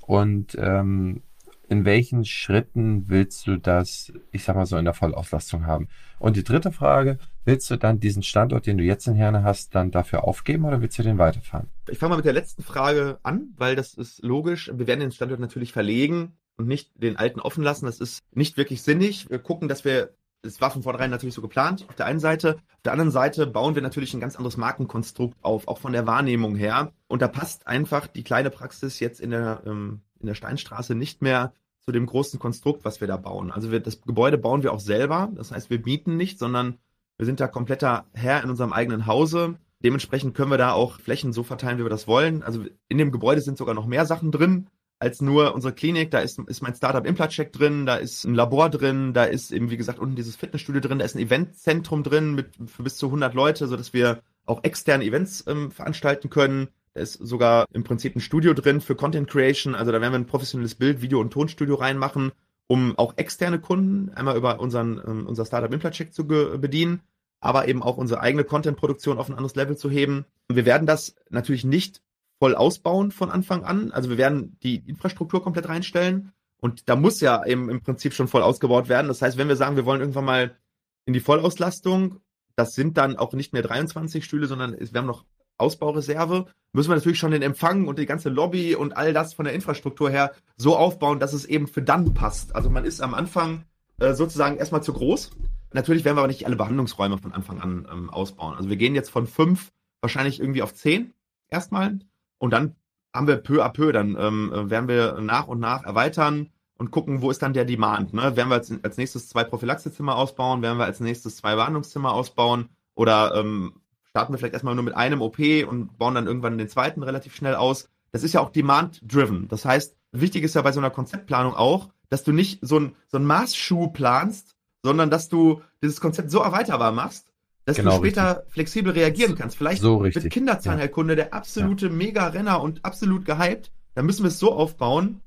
Und ähm, in welchen Schritten willst du das, ich sag mal so, in der Vollauslastung haben? Und die dritte Frage, willst du dann diesen Standort, den du jetzt in Herne hast, dann dafür aufgeben oder willst du den weiterfahren? Ich fange mal mit der letzten Frage an, weil das ist logisch. Wir werden den Standort natürlich verlegen und nicht den alten offen lassen. Das ist nicht wirklich sinnig. Wir gucken, dass wir es war von vornherein natürlich so geplant, auf der einen Seite. Auf der anderen Seite bauen wir natürlich ein ganz anderes Markenkonstrukt auf, auch von der Wahrnehmung her. Und da passt einfach die kleine Praxis jetzt in der, ähm, in der Steinstraße nicht mehr zu dem großen Konstrukt, was wir da bauen. Also wir, das Gebäude bauen wir auch selber. Das heißt, wir mieten nicht, sondern wir sind da kompletter Herr in unserem eigenen Hause. Dementsprechend können wir da auch Flächen so verteilen, wie wir das wollen. Also in dem Gebäude sind sogar noch mehr Sachen drin als nur unsere Klinik. Da ist, ist mein Startup Implatcheck drin, da ist ein Labor drin, da ist eben, wie gesagt, unten dieses Fitnessstudio drin, da ist ein Eventzentrum drin mit für bis zu 100 Leute, sodass wir auch externe Events ähm, veranstalten können. Da ist sogar im Prinzip ein Studio drin für Content Creation. Also da werden wir ein professionelles Bild, Video und Tonstudio reinmachen, um auch externe Kunden einmal über unseren, ähm, unser Startup Implercheck zu bedienen, aber eben auch unsere eigene Content-Produktion auf ein anderes Level zu heben. Wir werden das natürlich nicht voll ausbauen von Anfang an. Also wir werden die Infrastruktur komplett reinstellen. Und da muss ja eben im Prinzip schon voll ausgebaut werden. Das heißt, wenn wir sagen, wir wollen irgendwann mal in die Vollauslastung, das sind dann auch nicht mehr 23 Stühle, sondern wir haben noch Ausbaureserve, müssen wir natürlich schon den Empfang und die ganze Lobby und all das von der Infrastruktur her so aufbauen, dass es eben für dann passt. Also man ist am Anfang äh, sozusagen erstmal zu groß. Natürlich werden wir aber nicht alle Behandlungsräume von Anfang an ähm, ausbauen. Also wir gehen jetzt von fünf wahrscheinlich irgendwie auf zehn erstmal und dann haben wir peu à peu, dann ähm, äh, werden wir nach und nach erweitern und gucken, wo ist dann der Demand. Ne? Werden wir als, als nächstes zwei Prophylaxezimmer ausbauen, werden wir als nächstes zwei Behandlungszimmer ausbauen oder ähm, starten wir vielleicht erstmal nur mit einem OP und bauen dann irgendwann den zweiten relativ schnell aus. Das ist ja auch demand-driven. Das heißt, wichtig ist ja bei so einer Konzeptplanung auch, dass du nicht so ein, so ein Maßschuh planst, sondern dass du dieses Konzept so erweiterbar machst, dass genau, du später richtig. flexibel reagieren kannst. Vielleicht so mit Kinderzahnheilkunde der absolute ja. Mega-Renner und absolut gehypt. Dann müssen wir es so aufbauen.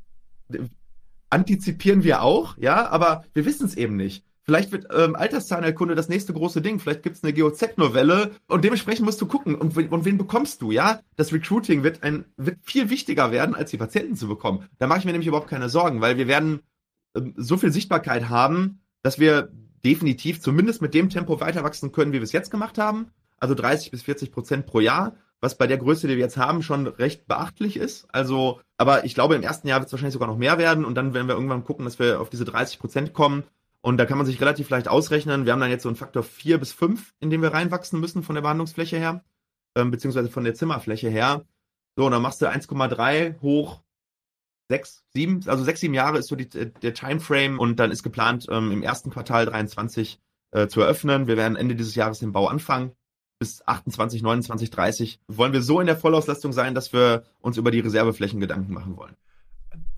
Antizipieren wir auch, ja, aber wir wissen es eben nicht. Vielleicht wird ähm, Alterszahnheilkunde das nächste große Ding. Vielleicht gibt es eine GOZ-Novelle und dementsprechend musst du gucken. Und, und wen bekommst du, ja? Das Recruiting wird, ein, wird viel wichtiger werden, als die Patienten zu bekommen. Da mache ich mir nämlich überhaupt keine Sorgen, weil wir werden ähm, so viel Sichtbarkeit haben, dass wir definitiv zumindest mit dem Tempo weiter wachsen können, wie wir es jetzt gemacht haben. Also 30 bis 40 Prozent pro Jahr, was bei der Größe, die wir jetzt haben, schon recht beachtlich ist. Also, aber ich glaube, im ersten Jahr wird es wahrscheinlich sogar noch mehr werden und dann werden wir irgendwann gucken, dass wir auf diese 30 Prozent kommen und da kann man sich relativ leicht ausrechnen. Wir haben dann jetzt so einen Faktor 4 bis 5, in dem wir reinwachsen müssen von der Behandlungsfläche her, ähm, beziehungsweise von der Zimmerfläche her. So, und dann machst du 1,3 hoch 6, 7, also 6, 7 Jahre ist so die, der Timeframe und dann ist geplant, ähm, im ersten Quartal 23 äh, zu eröffnen. Wir werden Ende dieses Jahres den Bau anfangen. Bis 28, 29, 30 wollen wir so in der Vollauslastung sein, dass wir uns über die Reserveflächen Gedanken machen wollen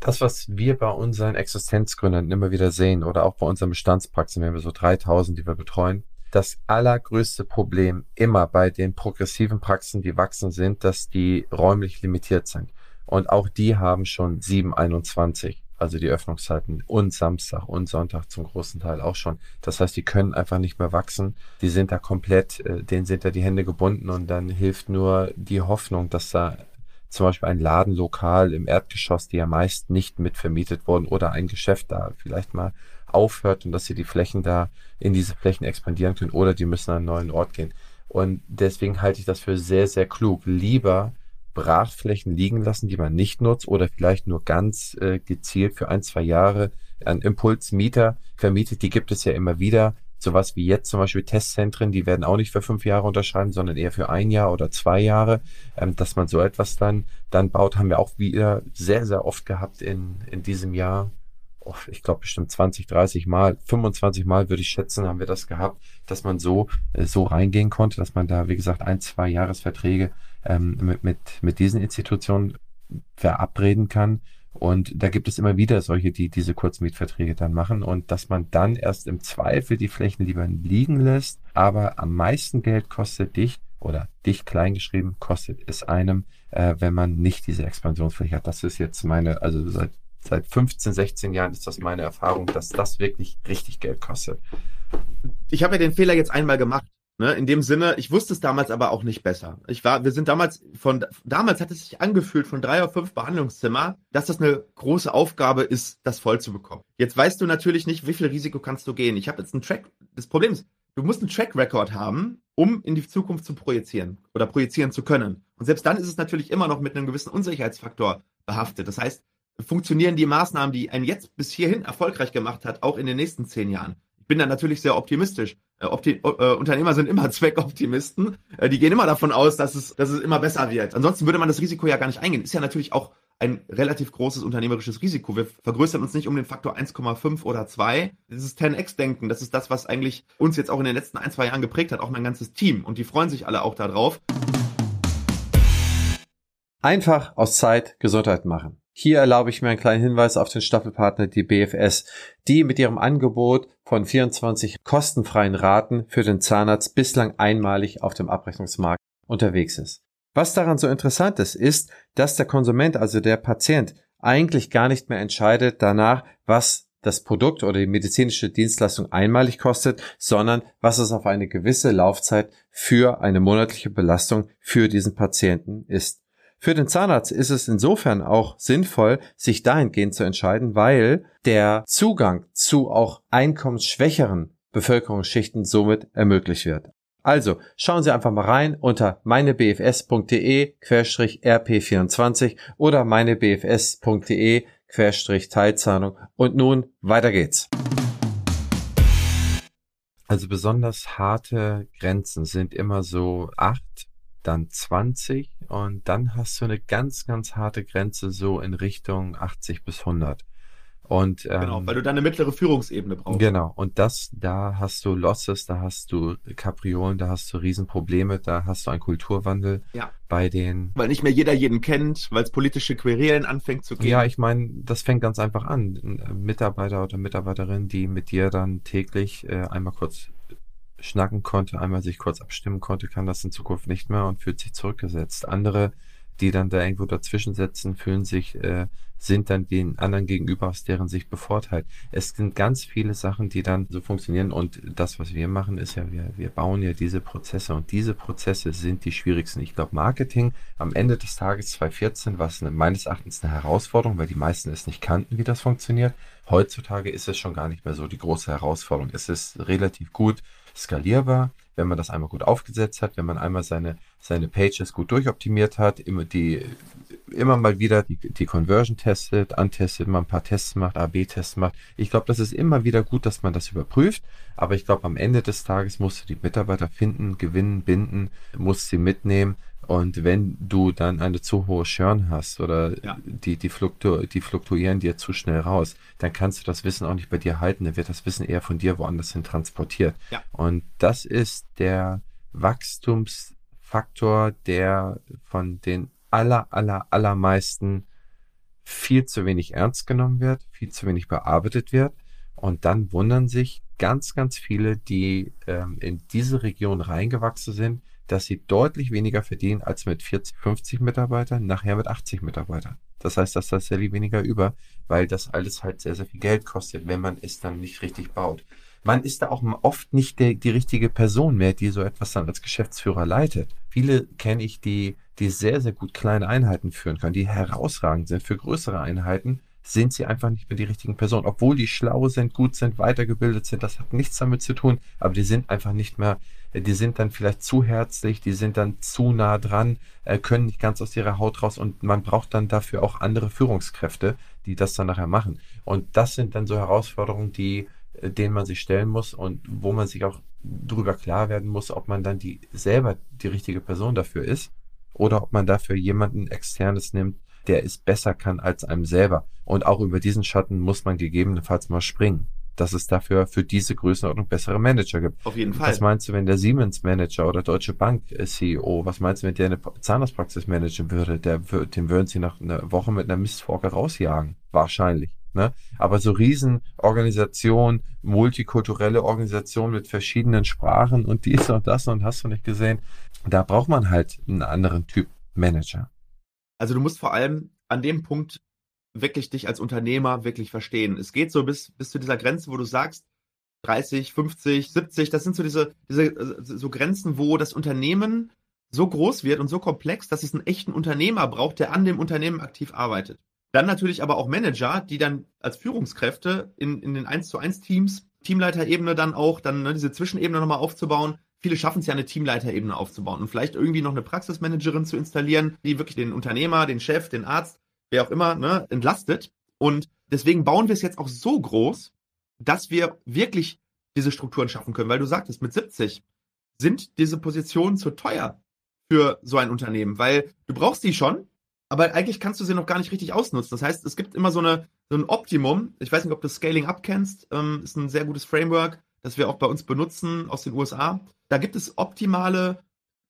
das, was wir bei unseren Existenzgründern immer wieder sehen oder auch bei unseren Bestandspraxen, wenn wir so 3000, die wir betreuen, das allergrößte Problem immer bei den progressiven Praxen, die wachsen sind, dass die räumlich limitiert sind. Und auch die haben schon 721, also die Öffnungszeiten und Samstag und Sonntag zum großen Teil auch schon. Das heißt, die können einfach nicht mehr wachsen. Die sind da komplett, äh, denen sind da die Hände gebunden und dann hilft nur die Hoffnung, dass da zum Beispiel ein Ladenlokal im Erdgeschoss, die ja meist nicht mit vermietet wurden, oder ein Geschäft da vielleicht mal aufhört und dass sie die Flächen da in diese Flächen expandieren können oder die müssen an einen neuen Ort gehen. Und deswegen halte ich das für sehr, sehr klug. Lieber Brachflächen liegen lassen, die man nicht nutzt oder vielleicht nur ganz äh, gezielt für ein, zwei Jahre an Impulsmieter vermietet. Die gibt es ja immer wieder sowas wie jetzt zum Beispiel Testzentren, die werden auch nicht für fünf Jahre unterschreiben, sondern eher für ein Jahr oder zwei Jahre, ähm, dass man so etwas dann, dann baut, haben wir auch wieder sehr, sehr oft gehabt in, in diesem Jahr. Oh, ich glaube bestimmt 20, 30 Mal, 25 Mal würde ich schätzen, haben wir das gehabt, dass man so, äh, so reingehen konnte, dass man da, wie gesagt, ein, zwei Jahresverträge ähm, mit, mit, mit diesen Institutionen verabreden kann. Und da gibt es immer wieder solche, die diese Kurzmietverträge dann machen und dass man dann erst im Zweifel die Flächen lieber liegen lässt. Aber am meisten Geld kostet dich oder dich kleingeschrieben kostet es einem, äh, wenn man nicht diese Expansionsfläche hat. Das ist jetzt meine, also seit, seit 15, 16 Jahren ist das meine Erfahrung, dass das wirklich richtig Geld kostet. Ich habe ja den Fehler jetzt einmal gemacht. Ne, in dem Sinne, ich wusste es damals aber auch nicht besser. Ich war, wir sind damals von, damals hat es sich angefühlt von drei oder fünf Behandlungszimmer, dass das eine große Aufgabe ist, das voll zu bekommen. Jetzt weißt du natürlich nicht, wie viel Risiko kannst du gehen. Ich habe jetzt einen Track, das Problem ist, du musst einen Track Record haben, um in die Zukunft zu projizieren oder projizieren zu können. Und selbst dann ist es natürlich immer noch mit einem gewissen Unsicherheitsfaktor behaftet. Das heißt, funktionieren die Maßnahmen, die einen jetzt bis hierhin erfolgreich gemacht hat, auch in den nächsten zehn Jahren? Ich bin da natürlich sehr optimistisch. Äh, Opti äh, Unternehmer sind immer Zweckoptimisten. Äh, die gehen immer davon aus, dass es, dass es immer besser wird. Ansonsten würde man das Risiko ja gar nicht eingehen. Ist ja natürlich auch ein relativ großes unternehmerisches Risiko. Wir vergrößern uns nicht um den Faktor 1,5 oder 2. Dieses 10x-Denken, das ist das, was eigentlich uns jetzt auch in den letzten ein, zwei Jahren geprägt hat, auch mein ganzes Team. Und die freuen sich alle auch darauf. Einfach aus Zeit Gesundheit machen. Hier erlaube ich mir einen kleinen Hinweis auf den Staffelpartner, die BFS, die mit ihrem Angebot von 24 kostenfreien Raten für den Zahnarzt bislang einmalig auf dem Abrechnungsmarkt unterwegs ist. Was daran so interessant ist, ist, dass der Konsument, also der Patient, eigentlich gar nicht mehr entscheidet danach, was das Produkt oder die medizinische Dienstleistung einmalig kostet, sondern was es auf eine gewisse Laufzeit für eine monatliche Belastung für diesen Patienten ist. Für den Zahnarzt ist es insofern auch sinnvoll, sich dahingehend zu entscheiden, weil der Zugang zu auch einkommensschwächeren Bevölkerungsschichten somit ermöglicht wird. Also schauen Sie einfach mal rein unter meinebfs.de-rp24 oder meinebfs.de-teilzahlung und nun weiter geht's. Also besonders harte Grenzen sind immer so acht dann 20 und dann hast du eine ganz, ganz harte Grenze so in Richtung 80 bis 100. Und, ähm, genau, weil du dann eine mittlere Führungsebene brauchst. Genau, und das, da hast du Losses, da hast du Kapriolen, da hast du Riesenprobleme, da hast du einen Kulturwandel ja. bei den. Weil nicht mehr jeder jeden kennt, weil es politische Querelen anfängt zu gehen. Ja, ich meine, das fängt ganz einfach an. Ein Mitarbeiter oder Mitarbeiterin, die mit dir dann täglich äh, einmal kurz schnacken konnte, einmal sich kurz abstimmen konnte, kann das in Zukunft nicht mehr und fühlt sich zurückgesetzt. Andere, die dann da irgendwo dazwischen sitzen, fühlen sich, äh, sind dann den anderen gegenüber aus deren Sicht bevorteilt. Es sind ganz viele Sachen, die dann so funktionieren und das, was wir machen, ist ja, wir, wir bauen ja diese Prozesse und diese Prozesse sind die schwierigsten. Ich glaube, Marketing am Ende des Tages 2014 war es eine, meines Erachtens eine Herausforderung, weil die meisten es nicht kannten, wie das funktioniert. Heutzutage ist es schon gar nicht mehr so die große Herausforderung. Es ist relativ gut skalierbar, wenn man das einmal gut aufgesetzt hat, wenn man einmal seine, seine Pages gut durchoptimiert hat, immer die, immer mal wieder die, die Conversion testet, antestet, mal ein paar Tests macht, AB-Tests macht. Ich glaube, das ist immer wieder gut, dass man das überprüft. Aber ich glaube, am Ende des Tages musst du die Mitarbeiter finden, gewinnen, binden, musst sie mitnehmen und wenn du dann eine zu hohe Churn hast oder ja. die, die, fluktu die fluktuieren dir zu schnell raus, dann kannst du das Wissen auch nicht bei dir halten. Dann wird das Wissen eher von dir woanders hin transportiert. Ja. Und das ist der Wachstumsfaktor, der von den aller, aller, allermeisten viel zu wenig ernst genommen wird, viel zu wenig bearbeitet wird. Und dann wundern sich ganz, ganz viele, die ähm, in diese Region reingewachsen sind, dass sie deutlich weniger verdienen als mit 40, 50 Mitarbeitern, nachher mit 80 Mitarbeitern. Das heißt, dass das sehr weniger über, weil das alles halt sehr, sehr viel Geld kostet, wenn man es dann nicht richtig baut. Man ist da auch oft nicht der, die richtige Person mehr, die so etwas dann als Geschäftsführer leitet. Viele kenne ich, die, die sehr, sehr gut kleine Einheiten führen können, die herausragend sind für größere Einheiten, sind sie einfach nicht mehr die richtigen Personen. Obwohl die schlau sind, gut sind, weitergebildet sind, das hat nichts damit zu tun, aber die sind einfach nicht mehr, die sind dann vielleicht zu herzlich, die sind dann zu nah dran, äh, können nicht ganz aus ihrer Haut raus und man braucht dann dafür auch andere Führungskräfte, die das dann nachher machen. Und das sind dann so Herausforderungen, die äh, denen man sich stellen muss und wo man sich auch drüber klar werden muss, ob man dann die selber die richtige Person dafür ist oder ob man dafür jemanden externes nimmt, der es besser kann als einem selber. Und auch über diesen Schatten muss man gegebenenfalls mal springen dass es dafür für diese Größenordnung bessere Manager gibt. Auf jeden Fall. Was meinst du, wenn der Siemens Manager oder Deutsche Bank CEO, was meinst du, wenn der eine Zahnarztpraxis managen würde, der, den würden sie nach einer Woche mit einer Mistforke rausjagen? Wahrscheinlich. Ne? Aber so Riesenorganisation, multikulturelle Organisation mit verschiedenen Sprachen und dies und das und hast du nicht gesehen, da braucht man halt einen anderen Typ Manager. Also du musst vor allem an dem Punkt wirklich dich als Unternehmer wirklich verstehen. Es geht so bis, bis zu dieser Grenze, wo du sagst, 30, 50, 70, das sind so diese, diese äh, so Grenzen, wo das Unternehmen so groß wird und so komplex, dass es einen echten Unternehmer braucht, der an dem Unternehmen aktiv arbeitet. Dann natürlich aber auch Manager, die dann als Führungskräfte in, in den 1 zu 1 Teams, Teamleiterebene dann auch, dann ne, diese Zwischenebene nochmal aufzubauen. Viele schaffen es ja, eine Teamleiterebene aufzubauen und vielleicht irgendwie noch eine Praxismanagerin zu installieren, die wirklich den Unternehmer, den Chef, den Arzt wer auch immer, ne, entlastet. Und deswegen bauen wir es jetzt auch so groß, dass wir wirklich diese Strukturen schaffen können. Weil du sagtest, mit 70 sind diese Positionen zu teuer für so ein Unternehmen, weil du brauchst die schon, aber eigentlich kannst du sie noch gar nicht richtig ausnutzen. Das heißt, es gibt immer so, eine, so ein Optimum. Ich weiß nicht, ob du Scaling Up kennst. Ähm, ist ein sehr gutes Framework, das wir auch bei uns benutzen aus den USA. Da gibt es optimale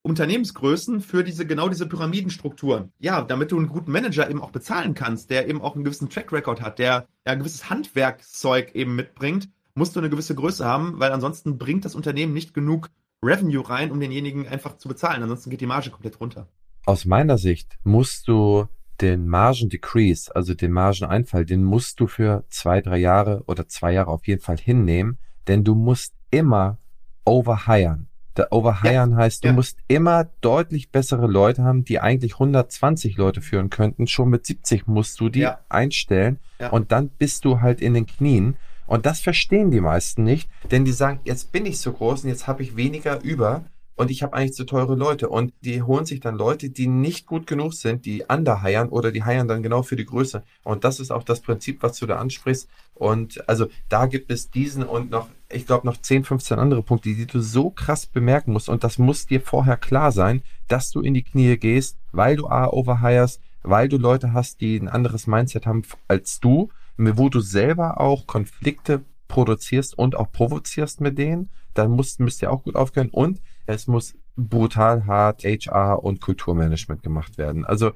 Unternehmensgrößen für diese, genau diese Pyramidenstrukturen. Ja, damit du einen guten Manager eben auch bezahlen kannst, der eben auch einen gewissen Track Record hat, der ja ein gewisses Handwerkszeug eben mitbringt, musst du eine gewisse Größe haben, weil ansonsten bringt das Unternehmen nicht genug Revenue rein, um denjenigen einfach zu bezahlen. Ansonsten geht die Marge komplett runter. Aus meiner Sicht musst du den Margen Decrease, also den Margeneinfall, den musst du für zwei, drei Jahre oder zwei Jahre auf jeden Fall hinnehmen, denn du musst immer overhiren. Der Overhiren ja, heißt, du ja. musst immer deutlich bessere Leute haben, die eigentlich 120 Leute führen könnten. Schon mit 70 musst du die ja. einstellen und dann bist du halt in den Knien. Und das verstehen die meisten nicht, denn die sagen, jetzt bin ich so groß und jetzt habe ich weniger über und ich habe eigentlich zu teure Leute. Und die holen sich dann Leute, die nicht gut genug sind, die underheiern oder die heiern dann genau für die Größe. Und das ist auch das Prinzip, was du da ansprichst. Und also da gibt es diesen und noch, ich glaube, noch 10, 15 andere Punkte, die du so krass bemerken musst. Und das muss dir vorher klar sein, dass du in die Knie gehst, weil du A, overhirest, weil du Leute hast, die ein anderes Mindset haben als du, wo du selber auch Konflikte produzierst und auch provozierst mit denen, dann musst, müsst ihr auch gut aufgehören. Und es muss brutal hart HR und Kulturmanagement gemacht werden. Also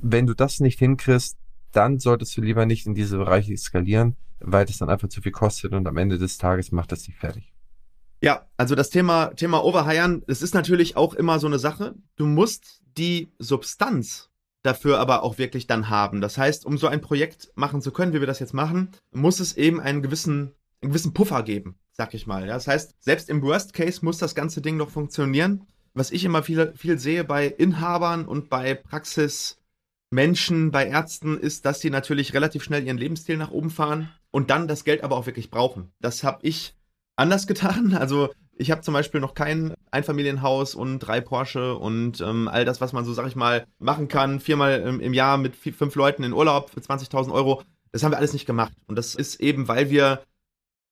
wenn du das nicht hinkriegst, dann solltest du lieber nicht in diese Bereiche skalieren, weil das dann einfach zu viel kostet und am Ende des Tages macht das dich fertig. Ja, also das Thema, Thema Overhiren, das ist natürlich auch immer so eine Sache. Du musst die Substanz dafür aber auch wirklich dann haben. Das heißt, um so ein Projekt machen zu können, wie wir das jetzt machen, muss es eben einen gewissen, einen gewissen Puffer geben sag ich mal. Das heißt, selbst im Worst Case muss das ganze Ding noch funktionieren. Was ich immer viel, viel sehe bei Inhabern und bei Praxismenschen, bei Ärzten, ist, dass die natürlich relativ schnell ihren Lebensstil nach oben fahren und dann das Geld aber auch wirklich brauchen. Das habe ich anders getan. Also ich habe zum Beispiel noch kein Einfamilienhaus und drei Porsche und ähm, all das, was man so, sag ich mal, machen kann. Viermal im, im Jahr mit fünf Leuten in Urlaub für 20.000 Euro. Das haben wir alles nicht gemacht. Und das ist eben, weil wir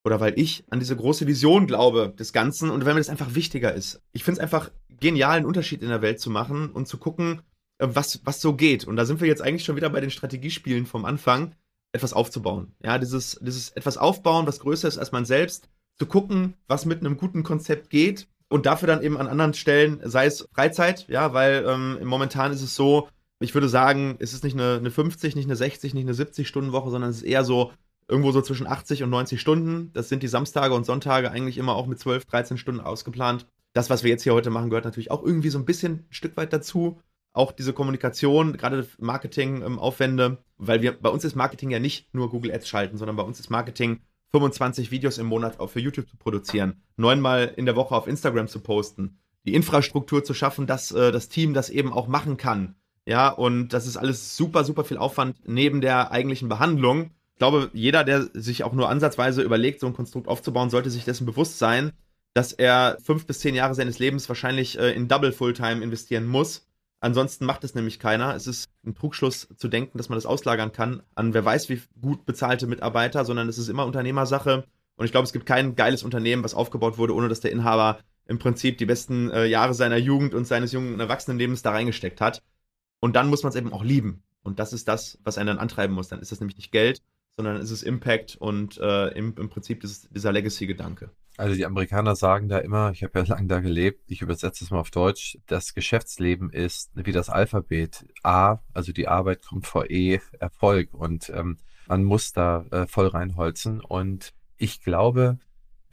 oder weil ich an diese große Vision glaube des Ganzen und weil mir das einfach wichtiger ist. Ich finde es einfach genial, einen Unterschied in der Welt zu machen und zu gucken, äh, was, was so geht. Und da sind wir jetzt eigentlich schon wieder bei den Strategiespielen vom Anfang, etwas aufzubauen. Ja, dieses, dieses etwas aufbauen, was größer ist als man selbst, zu gucken, was mit einem guten Konzept geht und dafür dann eben an anderen Stellen, sei es Freizeit, ja, weil ähm, momentan ist es so, ich würde sagen, es ist nicht eine, eine 50, nicht eine 60, nicht eine 70 Stunden Woche, sondern es ist eher so irgendwo so zwischen 80 und 90 Stunden. Das sind die Samstage und Sonntage eigentlich immer auch mit 12, 13 Stunden ausgeplant. Das, was wir jetzt hier heute machen, gehört natürlich auch irgendwie so ein bisschen ein Stück weit dazu. Auch diese Kommunikation, gerade Marketing-Aufwände, ähm, weil wir, bei uns ist Marketing ja nicht nur Google Ads schalten, sondern bei uns ist Marketing 25 Videos im Monat auch für YouTube zu produzieren, neunmal in der Woche auf Instagram zu posten, die Infrastruktur zu schaffen, dass äh, das Team das eben auch machen kann. Ja, und das ist alles super, super viel Aufwand neben der eigentlichen Behandlung glaube, jeder, der sich auch nur ansatzweise überlegt, so ein Konstrukt aufzubauen, sollte sich dessen bewusst sein, dass er fünf bis zehn Jahre seines Lebens wahrscheinlich äh, in Double Fulltime investieren muss. Ansonsten macht es nämlich keiner. Es ist ein Trugschluss zu denken, dass man das auslagern kann an wer weiß wie gut bezahlte Mitarbeiter, sondern es ist immer Unternehmersache. Und ich glaube, es gibt kein geiles Unternehmen, was aufgebaut wurde, ohne dass der Inhaber im Prinzip die besten äh, Jahre seiner Jugend und seines jungen Erwachsenenlebens da reingesteckt hat. Und dann muss man es eben auch lieben. Und das ist das, was einen dann antreiben muss. Dann ist das nämlich nicht Geld, sondern ist es Impact und äh, im, im Prinzip dieses, dieser Legacy-Gedanke. Also die Amerikaner sagen da immer, ich habe ja lange da gelebt, ich übersetze es mal auf Deutsch, das Geschäftsleben ist wie das Alphabet. A, also die Arbeit kommt vor E, Erfolg. Und ähm, man muss da äh, voll reinholzen. Und ich glaube,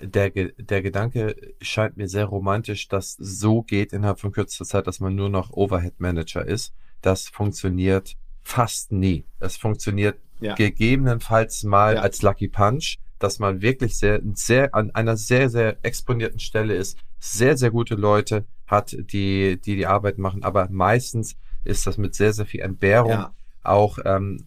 der, der Gedanke scheint mir sehr romantisch, dass so geht innerhalb von kürzester Zeit, dass man nur noch Overhead Manager ist. Das funktioniert fast nie. Das funktioniert ja. gegebenenfalls mal ja. als Lucky Punch, dass man wirklich sehr, sehr an einer sehr, sehr exponierten Stelle ist, sehr, sehr gute Leute hat, die die, die Arbeit machen, aber meistens ist das mit sehr, sehr viel Entbehrung ja. auch ähm,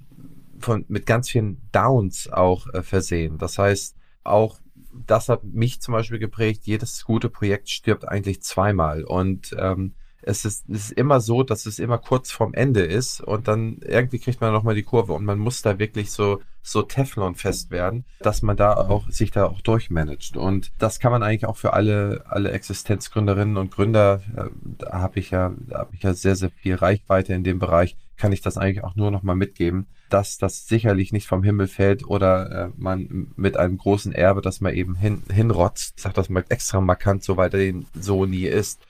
von, mit ganz vielen Downs auch äh, versehen. Das heißt, auch das hat mich zum Beispiel geprägt, jedes gute Projekt stirbt eigentlich zweimal und ähm, es ist, es ist immer so, dass es immer kurz vorm Ende ist und dann irgendwie kriegt man nochmal die Kurve und man muss da wirklich so, so Teflon fest werden, dass man da auch, sich da auch durchmanagt. Und das kann man eigentlich auch für alle, alle Existenzgründerinnen und Gründer, äh, da habe ich ja, habe ich ja sehr, sehr viel Reichweite in dem Bereich, kann ich das eigentlich auch nur nochmal mitgeben, dass das sicherlich nicht vom Himmel fällt oder äh, man mit einem großen Erbe, dass man eben hin, hinrotzt, ich sag das mal extra markant, so weiter so nie ist,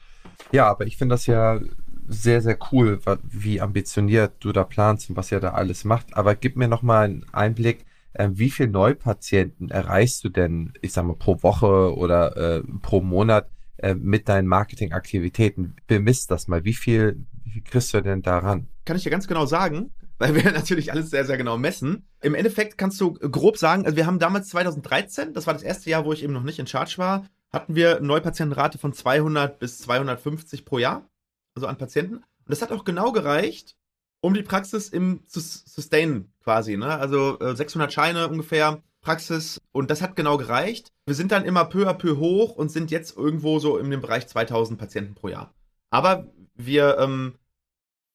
ja, aber ich finde das ja sehr, sehr cool, wie ambitioniert du da planst und was ihr da alles macht. Aber gib mir noch mal einen Einblick, äh, wie viele Neupatienten erreichst du denn, ich sag mal, pro Woche oder äh, pro Monat äh, mit deinen Marketingaktivitäten? Bemisst das mal. Wie viel, wie viel kriegst du denn daran? Kann ich dir ganz genau sagen, weil wir natürlich alles sehr, sehr genau messen. Im Endeffekt kannst du grob sagen, also wir haben damals 2013, das war das erste Jahr, wo ich eben noch nicht in Charge war, hatten wir Neupatientenrate von 200 bis 250 pro Jahr, also an Patienten. Und das hat auch genau gereicht, um die Praxis im zu sustain quasi, ne? Also äh, 600 Scheine ungefähr Praxis und das hat genau gereicht. Wir sind dann immer peu à peu hoch und sind jetzt irgendwo so in dem Bereich 2000 Patienten pro Jahr. Aber wir ähm,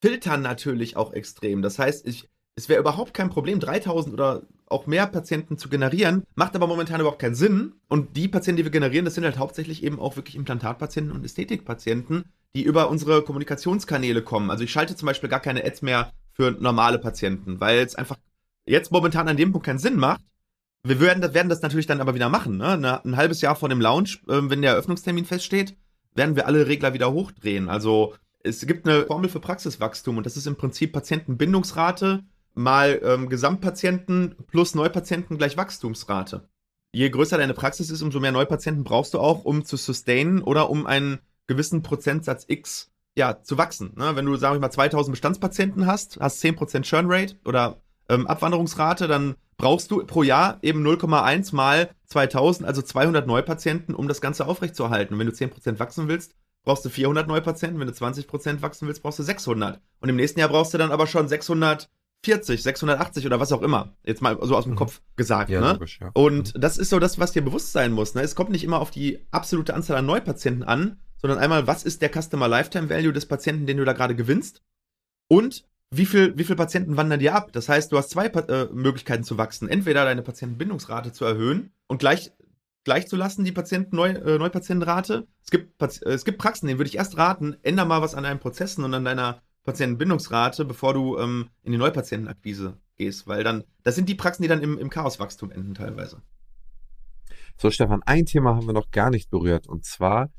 filtern natürlich auch extrem. Das heißt, ich, es wäre überhaupt kein Problem, 3000 oder auch mehr Patienten zu generieren, macht aber momentan überhaupt keinen Sinn. Und die Patienten, die wir generieren, das sind halt hauptsächlich eben auch wirklich Implantatpatienten und Ästhetikpatienten, die über unsere Kommunikationskanäle kommen. Also ich schalte zum Beispiel gar keine Ads mehr für normale Patienten, weil es einfach jetzt momentan an dem Punkt keinen Sinn macht. Wir werden das, werden das natürlich dann aber wieder machen. Ne? Ein halbes Jahr vor dem Launch, äh, wenn der Eröffnungstermin feststeht, werden wir alle Regler wieder hochdrehen. Also es gibt eine Formel für Praxiswachstum und das ist im Prinzip Patientenbindungsrate mal ähm, Gesamtpatienten plus Neupatienten gleich Wachstumsrate. Je größer deine Praxis ist, umso mehr Neupatienten brauchst du auch, um zu sustainen oder um einen gewissen Prozentsatz X ja, zu wachsen. Ne? Wenn du, sagen wir mal, 2000 Bestandspatienten hast, hast 10% Churn Rate oder ähm, Abwanderungsrate, dann brauchst du pro Jahr eben 0,1 mal 2000, also 200 Neupatienten, um das Ganze aufrechtzuerhalten. Und wenn du 10% wachsen willst, brauchst du 400 Neupatienten. Wenn du 20% wachsen willst, brauchst du 600. Und im nächsten Jahr brauchst du dann aber schon 600 40, 680 oder was auch immer. Jetzt mal so aus dem mhm. Kopf gesagt. Ja, ne? Logisch, ja. Und mhm. das ist so das, was dir bewusst sein muss. Ne? Es kommt nicht immer auf die absolute Anzahl an Neupatienten an, sondern einmal, was ist der Customer Lifetime Value des Patienten, den du da gerade gewinnst? Und wie viel, wie viel Patienten wandern dir ab? Das heißt, du hast zwei äh, Möglichkeiten zu wachsen. Entweder deine Patientenbindungsrate zu erhöhen und gleich, gleich zu lassen, die Patienten Neu, äh, Neupatientenrate. Es gibt, äh, es gibt Praxen, denen würde ich erst raten, änder mal was an deinen Prozessen und an deiner Patientenbindungsrate, bevor du ähm, in die Neupatientenakquise gehst, weil dann, das sind die Praxen, die dann im, im Chaoswachstum enden teilweise. So, Stefan, ein Thema haben wir noch gar nicht berührt und zwar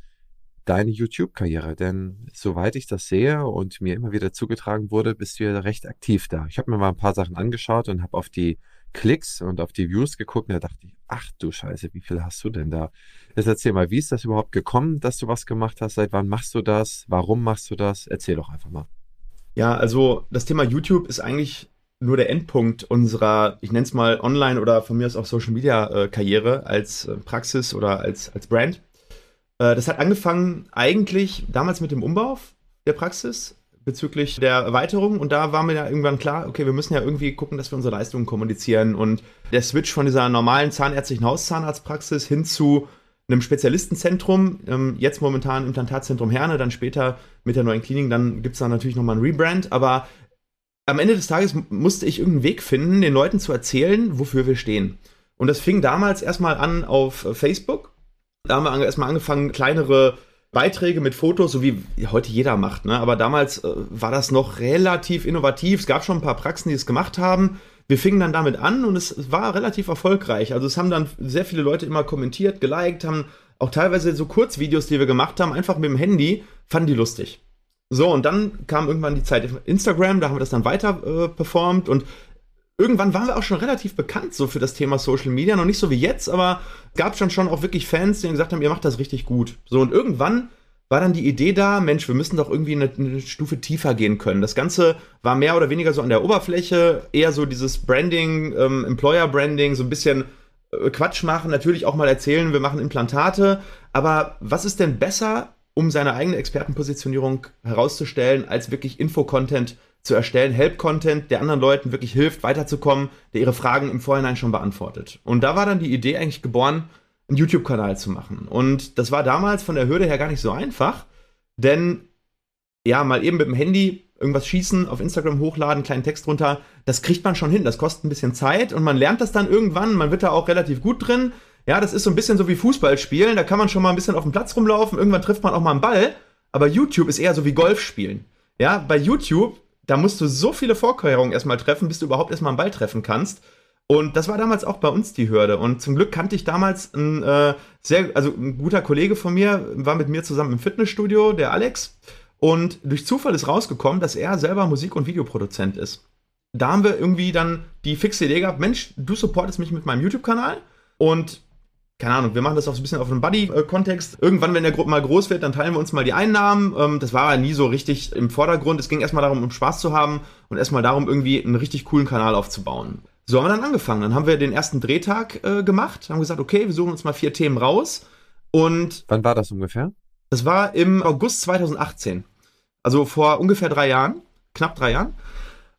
deine YouTube-Karriere. Denn soweit ich das sehe und mir immer wieder zugetragen wurde, bist du ja recht aktiv da. Ich habe mir mal ein paar Sachen angeschaut und habe auf die Klicks und auf die Views geguckt und da dachte ich, ach du Scheiße, wie viel hast du denn da? Jetzt erzähl mal, wie ist das überhaupt gekommen, dass du was gemacht hast? Seit wann machst du das? Warum machst du das? Erzähl doch einfach mal. Ja, also das Thema YouTube ist eigentlich nur der Endpunkt unserer, ich nenne es mal Online- oder von mir aus auch Social-Media-Karriere äh, als äh, Praxis oder als, als Brand. Äh, das hat angefangen eigentlich damals mit dem Umbau der Praxis bezüglich der Erweiterung und da war mir ja irgendwann klar, okay, wir müssen ja irgendwie gucken, dass wir unsere Leistungen kommunizieren und der Switch von dieser normalen zahnärztlichen Hauszahnarztpraxis hin zu einem Spezialistenzentrum, ähm, jetzt momentan Implantatzentrum Herne, dann später mit der neuen Klinik, dann gibt es da natürlich nochmal ein Rebrand, aber am Ende des Tages musste ich irgendeinen Weg finden, den Leuten zu erzählen, wofür wir stehen. Und das fing damals erstmal an auf Facebook. Da haben wir erstmal angefangen, kleinere Beiträge mit Fotos, so wie heute jeder macht. Ne? Aber damals äh, war das noch relativ innovativ. Es gab schon ein paar Praxen, die es gemacht haben. Wir fingen dann damit an und es war relativ erfolgreich. Also es haben dann sehr viele Leute immer kommentiert, geliked, haben auch teilweise so Kurzvideos, die wir gemacht haben, einfach mit dem Handy, fanden die lustig. So, und dann kam irgendwann die Zeit Instagram, da haben wir das dann weiter äh, performt und irgendwann waren wir auch schon relativ bekannt so für das Thema Social Media, noch nicht so wie jetzt, aber gab schon schon auch wirklich Fans, die gesagt haben, ihr macht das richtig gut. So, und irgendwann war dann die Idee da, Mensch, wir müssen doch irgendwie eine, eine, Stufe tiefer gehen können. Das Ganze war mehr oder weniger so an der Oberfläche, eher so dieses Branding, ähm, Employer Branding, so ein bisschen äh, Quatsch machen, natürlich auch mal erzählen, wir machen Implantate, aber was ist denn besser, um seine eigene Expertenpositionierung herauszustellen, als wirklich Info-Content zu erstellen, Help-Content, der anderen Leuten wirklich hilft, weiterzukommen, der ihre Fragen im Vorhinein schon beantwortet. Und da war dann die Idee eigentlich geboren, einen YouTube-Kanal zu machen. Und das war damals von der Hürde her gar nicht so einfach, denn ja, mal eben mit dem Handy irgendwas schießen, auf Instagram hochladen, kleinen Text drunter, das kriegt man schon hin. Das kostet ein bisschen Zeit und man lernt das dann irgendwann. Man wird da auch relativ gut drin. Ja, das ist so ein bisschen so wie Fußball spielen. Da kann man schon mal ein bisschen auf dem Platz rumlaufen. Irgendwann trifft man auch mal einen Ball. Aber YouTube ist eher so wie Golf spielen. Ja, bei YouTube, da musst du so viele Vorkehrungen erstmal treffen, bis du überhaupt erstmal einen Ball treffen kannst. Und das war damals auch bei uns die Hürde. Und zum Glück kannte ich damals ein äh, sehr, also ein guter Kollege von mir, war mit mir zusammen im Fitnessstudio, der Alex. Und durch Zufall ist rausgekommen, dass er selber Musik- und Videoproduzent ist. Da haben wir irgendwie dann die fixe Idee gehabt, Mensch, du supportest mich mit meinem YouTube-Kanal und keine Ahnung, wir machen das auch so ein bisschen auf einem Buddy-Kontext. Irgendwann, wenn der Gruppe mal groß wird, dann teilen wir uns mal die Einnahmen. Ähm, das war ja nie so richtig im Vordergrund. Es ging erstmal darum, um Spaß zu haben und erstmal darum, irgendwie einen richtig coolen Kanal aufzubauen. So haben wir dann angefangen. Dann haben wir den ersten Drehtag äh, gemacht, haben gesagt, okay, wir suchen uns mal vier Themen raus. Und. Wann war das ungefähr? Das war im August 2018. Also vor ungefähr drei Jahren, knapp drei Jahren.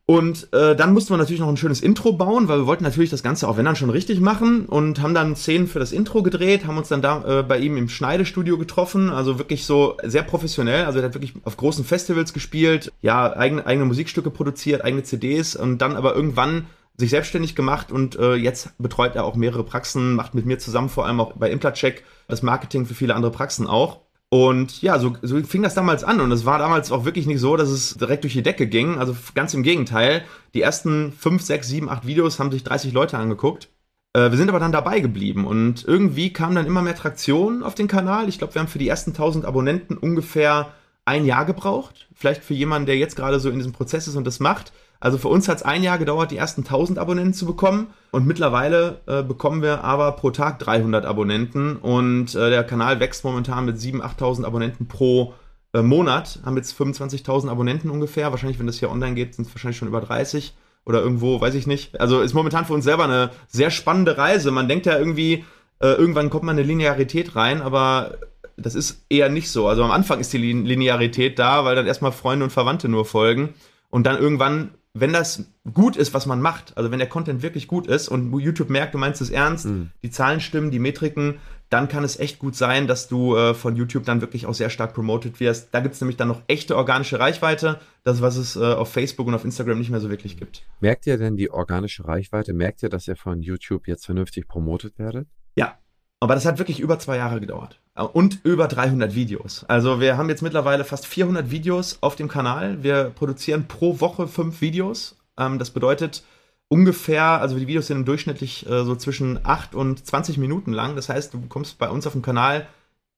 Und äh, dann mussten wir natürlich noch ein schönes Intro bauen, weil wir wollten natürlich das Ganze auch wenn dann schon richtig machen und haben dann Szenen für das Intro gedreht, haben uns dann da äh, bei ihm im Schneidestudio getroffen, also wirklich so sehr professionell, also er hat wirklich auf großen Festivals gespielt, ja, eigene, eigene Musikstücke produziert, eigene CDs und dann aber irgendwann sich selbstständig gemacht und äh, jetzt betreut er auch mehrere Praxen, macht mit mir zusammen vor allem auch bei Implacheck das Marketing für viele andere Praxen auch. Und ja, so, so fing das damals an. Und es war damals auch wirklich nicht so, dass es direkt durch die Decke ging. Also ganz im Gegenteil. Die ersten 5, 6, 7, 8 Videos haben sich 30 Leute angeguckt. Äh, wir sind aber dann dabei geblieben. Und irgendwie kam dann immer mehr Traktion auf den Kanal. Ich glaube, wir haben für die ersten 1000 Abonnenten ungefähr ein Jahr gebraucht. Vielleicht für jemanden, der jetzt gerade so in diesem Prozess ist und das macht. Also für uns hat es ein Jahr gedauert, die ersten 1000 Abonnenten zu bekommen. Und mittlerweile äh, bekommen wir aber pro Tag 300 Abonnenten. Und äh, der Kanal wächst momentan mit 7.000, 8.000 Abonnenten pro äh, Monat. Haben jetzt 25.000 Abonnenten ungefähr. Wahrscheinlich, wenn das hier online geht, sind es wahrscheinlich schon über 30 oder irgendwo, weiß ich nicht. Also ist momentan für uns selber eine sehr spannende Reise. Man denkt ja irgendwie, äh, irgendwann kommt man eine Linearität rein, aber das ist eher nicht so. Also am Anfang ist die Linearität da, weil dann erstmal Freunde und Verwandte nur folgen. Und dann irgendwann wenn das gut ist, was man macht, also wenn der Content wirklich gut ist und YouTube merkt, du meinst es ernst, mhm. die Zahlen stimmen, die Metriken, dann kann es echt gut sein, dass du äh, von YouTube dann wirklich auch sehr stark promoted wirst. Da gibt es nämlich dann noch echte organische Reichweite, das, was es äh, auf Facebook und auf Instagram nicht mehr so wirklich gibt. Merkt ihr denn die organische Reichweite? Merkt ihr, dass ihr von YouTube jetzt vernünftig promotet werdet? Ja, aber das hat wirklich über zwei Jahre gedauert. Und über 300 Videos. Also wir haben jetzt mittlerweile fast 400 Videos auf dem Kanal. Wir produzieren pro Woche fünf Videos. Ähm, das bedeutet ungefähr, also die Videos sind durchschnittlich äh, so zwischen 8 und 20 Minuten lang. Das heißt, du bekommst bei uns auf dem Kanal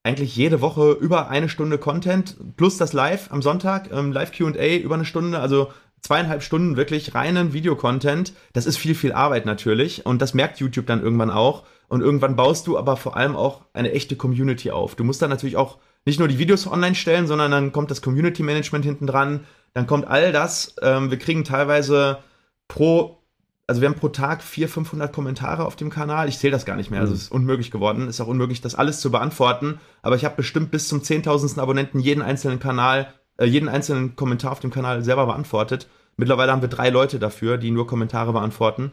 eigentlich jede Woche über eine Stunde Content plus das Live am Sonntag, ähm, Live QA über eine Stunde. Also zweieinhalb Stunden wirklich reinen Videocontent. Das ist viel, viel Arbeit natürlich. Und das merkt YouTube dann irgendwann auch. Und irgendwann baust du aber vor allem auch eine echte Community auf. Du musst dann natürlich auch nicht nur die Videos online stellen, sondern dann kommt das Community Management hinten dran. Dann kommt all das. Ähm, wir kriegen teilweise pro, also wir haben pro Tag 400, 500 Kommentare auf dem Kanal. Ich zähle das gar nicht mehr. Also es ist unmöglich geworden. Ist auch unmöglich, das alles zu beantworten. Aber ich habe bestimmt bis zum 10.000. Abonnenten jeden einzelnen Kanal, äh, jeden einzelnen Kommentar auf dem Kanal selber beantwortet. Mittlerweile haben wir drei Leute dafür, die nur Kommentare beantworten.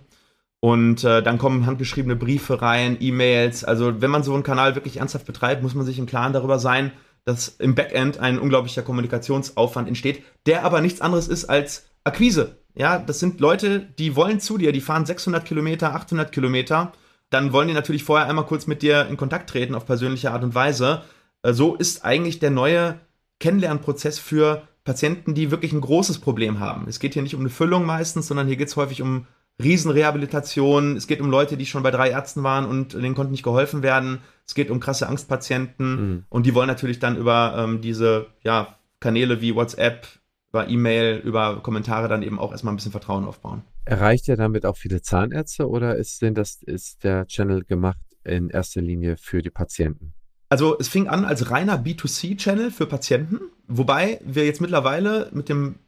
Und äh, dann kommen handgeschriebene Briefe rein, E-Mails. Also wenn man so einen Kanal wirklich ernsthaft betreibt, muss man sich im Klaren darüber sein, dass im Backend ein unglaublicher Kommunikationsaufwand entsteht, der aber nichts anderes ist als Akquise. Ja, das sind Leute, die wollen zu dir, die fahren 600 Kilometer, 800 Kilometer. dann wollen die natürlich vorher einmal kurz mit dir in Kontakt treten auf persönliche Art und Weise. Äh, so ist eigentlich der neue Kennenlernprozess für Patienten, die wirklich ein großes Problem haben. Es geht hier nicht um eine Füllung meistens, sondern hier geht es häufig um Riesenrehabilitation. Es geht um Leute, die schon bei drei Ärzten waren und denen konnte nicht geholfen werden. Es geht um krasse Angstpatienten mhm. und die wollen natürlich dann über ähm, diese ja, Kanäle wie WhatsApp, über E-Mail, über Kommentare dann eben auch erstmal ein bisschen Vertrauen aufbauen. Erreicht ihr damit auch viele Zahnärzte oder ist denn das ist der Channel gemacht in erster Linie für die Patienten? Also es fing an als reiner B2C-Channel für Patienten, wobei wir jetzt mittlerweile mit dem,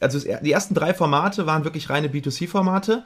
also die ersten drei Formate waren wirklich reine B2C-Formate.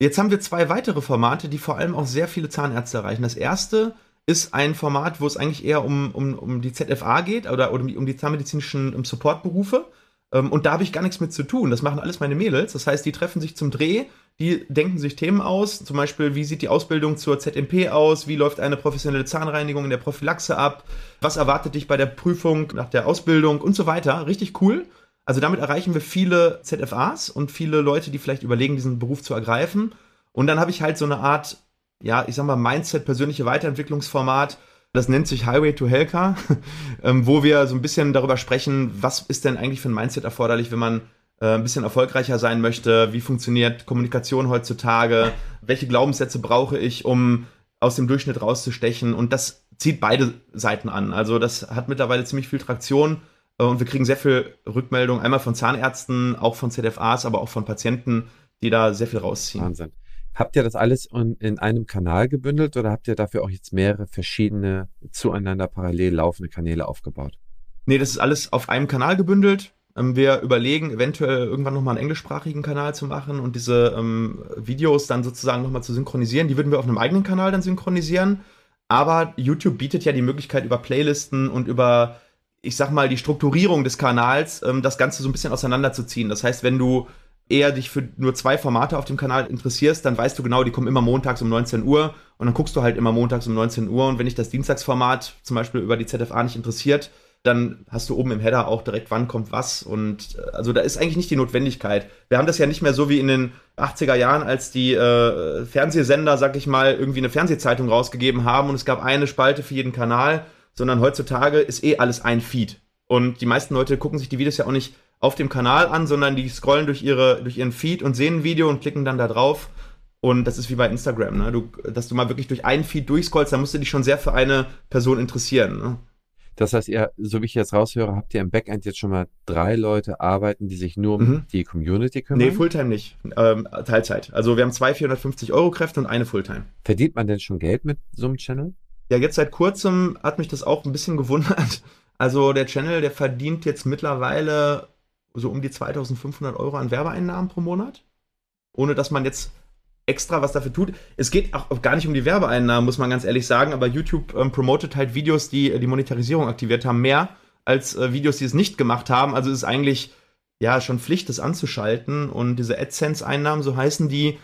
Jetzt haben wir zwei weitere Formate, die vor allem auch sehr viele Zahnärzte erreichen. Das erste ist ein Format, wo es eigentlich eher um, um, um die ZFA geht oder, oder um die zahnmedizinischen Supportberufe. Ähm, und da habe ich gar nichts mit zu tun. Das machen alles meine Mädels. Das heißt, die treffen sich zum Dreh, die denken sich Themen aus. Zum Beispiel, wie sieht die Ausbildung zur ZMP aus? Wie läuft eine professionelle Zahnreinigung in der Prophylaxe ab? Was erwartet dich bei der Prüfung nach der Ausbildung und so weiter? Richtig cool. Also damit erreichen wir viele ZFAs und viele Leute, die vielleicht überlegen, diesen Beruf zu ergreifen. Und dann habe ich halt so eine Art, ja, ich sag mal, Mindset, persönliche Weiterentwicklungsformat, das nennt sich Highway to Helka, ähm, wo wir so ein bisschen darüber sprechen, was ist denn eigentlich für ein Mindset erforderlich, wenn man äh, ein bisschen erfolgreicher sein möchte, wie funktioniert Kommunikation heutzutage, welche Glaubenssätze brauche ich, um aus dem Durchschnitt rauszustechen? Und das zieht beide Seiten an. Also das hat mittlerweile ziemlich viel Traktion und wir kriegen sehr viel Rückmeldung, einmal von Zahnärzten, auch von ZFAs, aber auch von Patienten, die da sehr viel rausziehen. Wahnsinn. Habt ihr das alles in einem Kanal gebündelt oder habt ihr dafür auch jetzt mehrere verschiedene zueinander parallel laufende Kanäle aufgebaut? Nee, das ist alles auf einem Kanal gebündelt. Ähm, wir überlegen, eventuell irgendwann nochmal einen englischsprachigen Kanal zu machen und diese ähm, Videos dann sozusagen nochmal zu synchronisieren. Die würden wir auf einem eigenen Kanal dann synchronisieren. Aber YouTube bietet ja die Möglichkeit, über Playlisten und über, ich sag mal, die Strukturierung des Kanals ähm, das Ganze so ein bisschen auseinanderzuziehen. Das heißt, wenn du eher dich für nur zwei Formate auf dem Kanal interessierst, dann weißt du genau, die kommen immer montags um 19 Uhr und dann guckst du halt immer montags um 19 Uhr und wenn dich das Dienstagsformat zum Beispiel über die ZFA nicht interessiert, dann hast du oben im Header auch direkt, wann kommt was und äh, also da ist eigentlich nicht die Notwendigkeit. Wir haben das ja nicht mehr so wie in den 80er Jahren, als die äh, Fernsehsender, sag ich mal, irgendwie eine Fernsehzeitung rausgegeben haben und es gab eine Spalte für jeden Kanal, sondern heutzutage ist eh alles ein Feed. Und die meisten Leute gucken sich die Videos ja auch nicht auf dem Kanal an, sondern die scrollen durch, ihre, durch ihren Feed und sehen ein Video und klicken dann da drauf. Und das ist wie bei Instagram, ne? Du, dass du mal wirklich durch einen Feed durchscrollst, da musst du dich schon sehr für eine Person interessieren. Ne? Das heißt, ihr, so wie ich jetzt raushöre, habt ihr im Backend jetzt schon mal drei Leute arbeiten, die sich nur um mhm. die Community kümmern? Nee, Fulltime nicht. Ähm, Teilzeit. Also wir haben zwei 450 Euro Kräfte und eine Fulltime. Verdient man denn schon Geld mit so einem Channel? Ja, jetzt seit kurzem hat mich das auch ein bisschen gewundert. Also der Channel, der verdient jetzt mittlerweile so um die 2500 Euro an Werbeeinnahmen pro Monat. Ohne dass man jetzt extra was dafür tut. Es geht auch gar nicht um die Werbeeinnahmen, muss man ganz ehrlich sagen, aber YouTube ähm, promotet halt Videos, die äh, die Monetarisierung aktiviert haben, mehr als äh, Videos, die es nicht gemacht haben. Also es ist eigentlich ja schon Pflicht, das anzuschalten. Und diese AdSense-Einnahmen, so heißen die,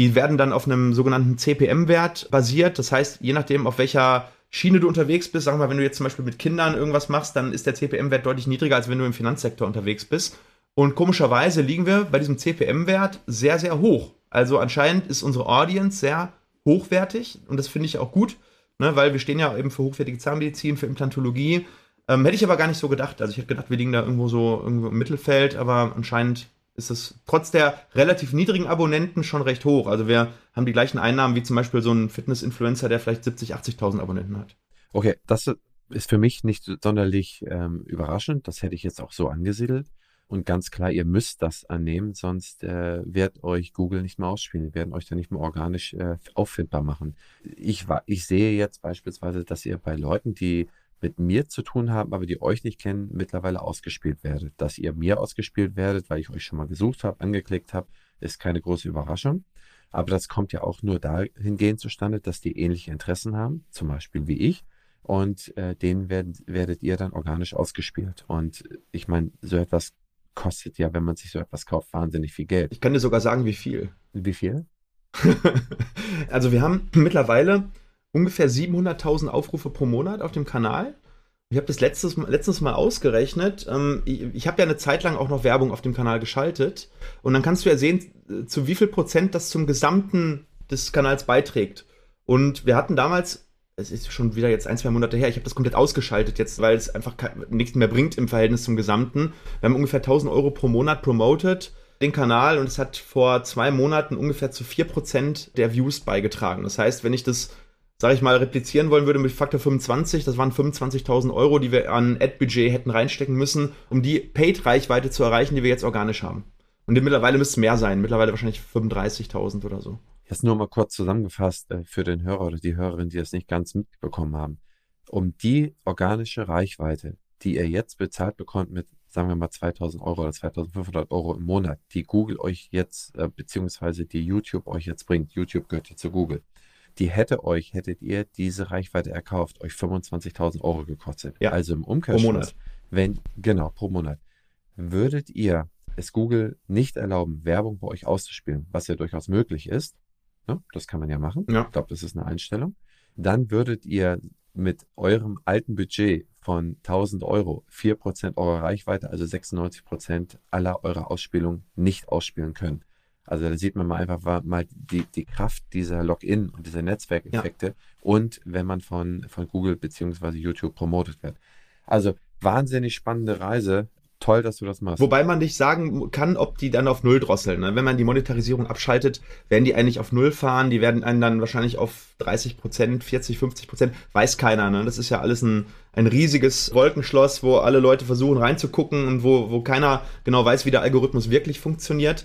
die werden dann auf einem sogenannten CPM-Wert basiert. Das heißt, je nachdem, auf welcher Schiene du unterwegs bist, sag mal, wenn du jetzt zum Beispiel mit Kindern irgendwas machst, dann ist der CPM-Wert deutlich niedriger, als wenn du im Finanzsektor unterwegs bist. Und komischerweise liegen wir bei diesem CPM-Wert sehr, sehr hoch. Also anscheinend ist unsere Audience sehr hochwertig und das finde ich auch gut, ne, weil wir stehen ja eben für hochwertige Zahnmedizin, für Implantologie. Ähm, hätte ich aber gar nicht so gedacht. Also ich hätte gedacht, wir liegen da irgendwo so irgendwo im Mittelfeld, aber anscheinend ist es trotz der relativ niedrigen Abonnenten schon recht hoch. Also wir haben die gleichen Einnahmen wie zum Beispiel so ein Fitness-Influencer, der vielleicht 70, 80.000 Abonnenten hat. Okay, das ist für mich nicht sonderlich ähm, überraschend. Das hätte ich jetzt auch so angesiedelt. Und ganz klar, ihr müsst das annehmen, sonst äh, wird euch Google nicht mehr ausspielen, wir werden euch dann nicht mehr organisch äh, auffindbar machen. Ich, ich sehe jetzt beispielsweise, dass ihr bei Leuten, die mit mir zu tun haben, aber die euch nicht kennen, mittlerweile ausgespielt werdet. Dass ihr mir ausgespielt werdet, weil ich euch schon mal gesucht habe, angeklickt habe, ist keine große Überraschung. Aber das kommt ja auch nur dahingehend zustande, dass die ähnliche Interessen haben, zum Beispiel wie ich. Und äh, denen werdet, werdet ihr dann organisch ausgespielt. Und ich meine, so etwas kostet ja, wenn man sich so etwas kauft, wahnsinnig viel Geld. Ich kann dir sogar sagen, wie viel. Wie viel? also wir haben mittlerweile ungefähr 700.000 Aufrufe pro Monat auf dem Kanal. Ich habe das letztes, letztes Mal ausgerechnet. Ähm, ich, ich habe ja eine Zeit lang auch noch Werbung auf dem Kanal geschaltet. Und dann kannst du ja sehen, zu wie viel Prozent das zum Gesamten des Kanals beiträgt. Und wir hatten damals, es ist schon wieder jetzt ein, zwei Monate her, ich habe das komplett ausgeschaltet jetzt, weil es einfach nichts mehr bringt im Verhältnis zum Gesamten. Wir haben ungefähr 1000 Euro pro Monat promoted den Kanal und es hat vor zwei Monaten ungefähr zu 4% der Views beigetragen. Das heißt, wenn ich das sage ich mal, replizieren wollen würde mit Faktor 25, das waren 25.000 Euro, die wir an Ad-Budget hätten reinstecken müssen, um die Paid-Reichweite zu erreichen, die wir jetzt organisch haben. Und mittlerweile müsste es mehr sein, mittlerweile wahrscheinlich 35.000 oder so. Jetzt nur mal kurz zusammengefasst äh, für den Hörer oder die Hörerin, die das nicht ganz mitbekommen haben. Um die organische Reichweite, die ihr jetzt bezahlt bekommt mit, sagen wir mal, 2000 Euro oder 2500 Euro im Monat, die Google euch jetzt, äh, beziehungsweise die YouTube euch jetzt bringt, YouTube gehört ja zu Google, die hätte euch, hättet ihr diese Reichweite erkauft, euch 25.000 Euro gekostet. Ja. Also im Umkehrschluss, wenn, genau, pro Monat, würdet ihr es Google nicht erlauben, Werbung bei euch auszuspielen, was ja durchaus möglich ist, ne? das kann man ja machen, ja. ich glaube, das ist eine Einstellung, dann würdet ihr mit eurem alten Budget von 1000 Euro 4% eurer Reichweite, also 96% aller eurer Ausspielungen nicht ausspielen können. Also da sieht man mal einfach mal die, die Kraft dieser Login und dieser Netzwerkeffekte ja. und wenn man von, von Google beziehungsweise YouTube promotet wird. Also wahnsinnig spannende Reise. Toll, dass du das machst. Wobei man nicht sagen kann, ob die dann auf Null drosseln. Ne? Wenn man die Monetarisierung abschaltet, werden die eigentlich auf Null fahren. Die werden einen dann wahrscheinlich auf 30 Prozent, 40, 50 Prozent. Weiß keiner. Ne? Das ist ja alles ein, ein riesiges Wolkenschloss, wo alle Leute versuchen reinzugucken und wo, wo keiner genau weiß, wie der Algorithmus wirklich funktioniert.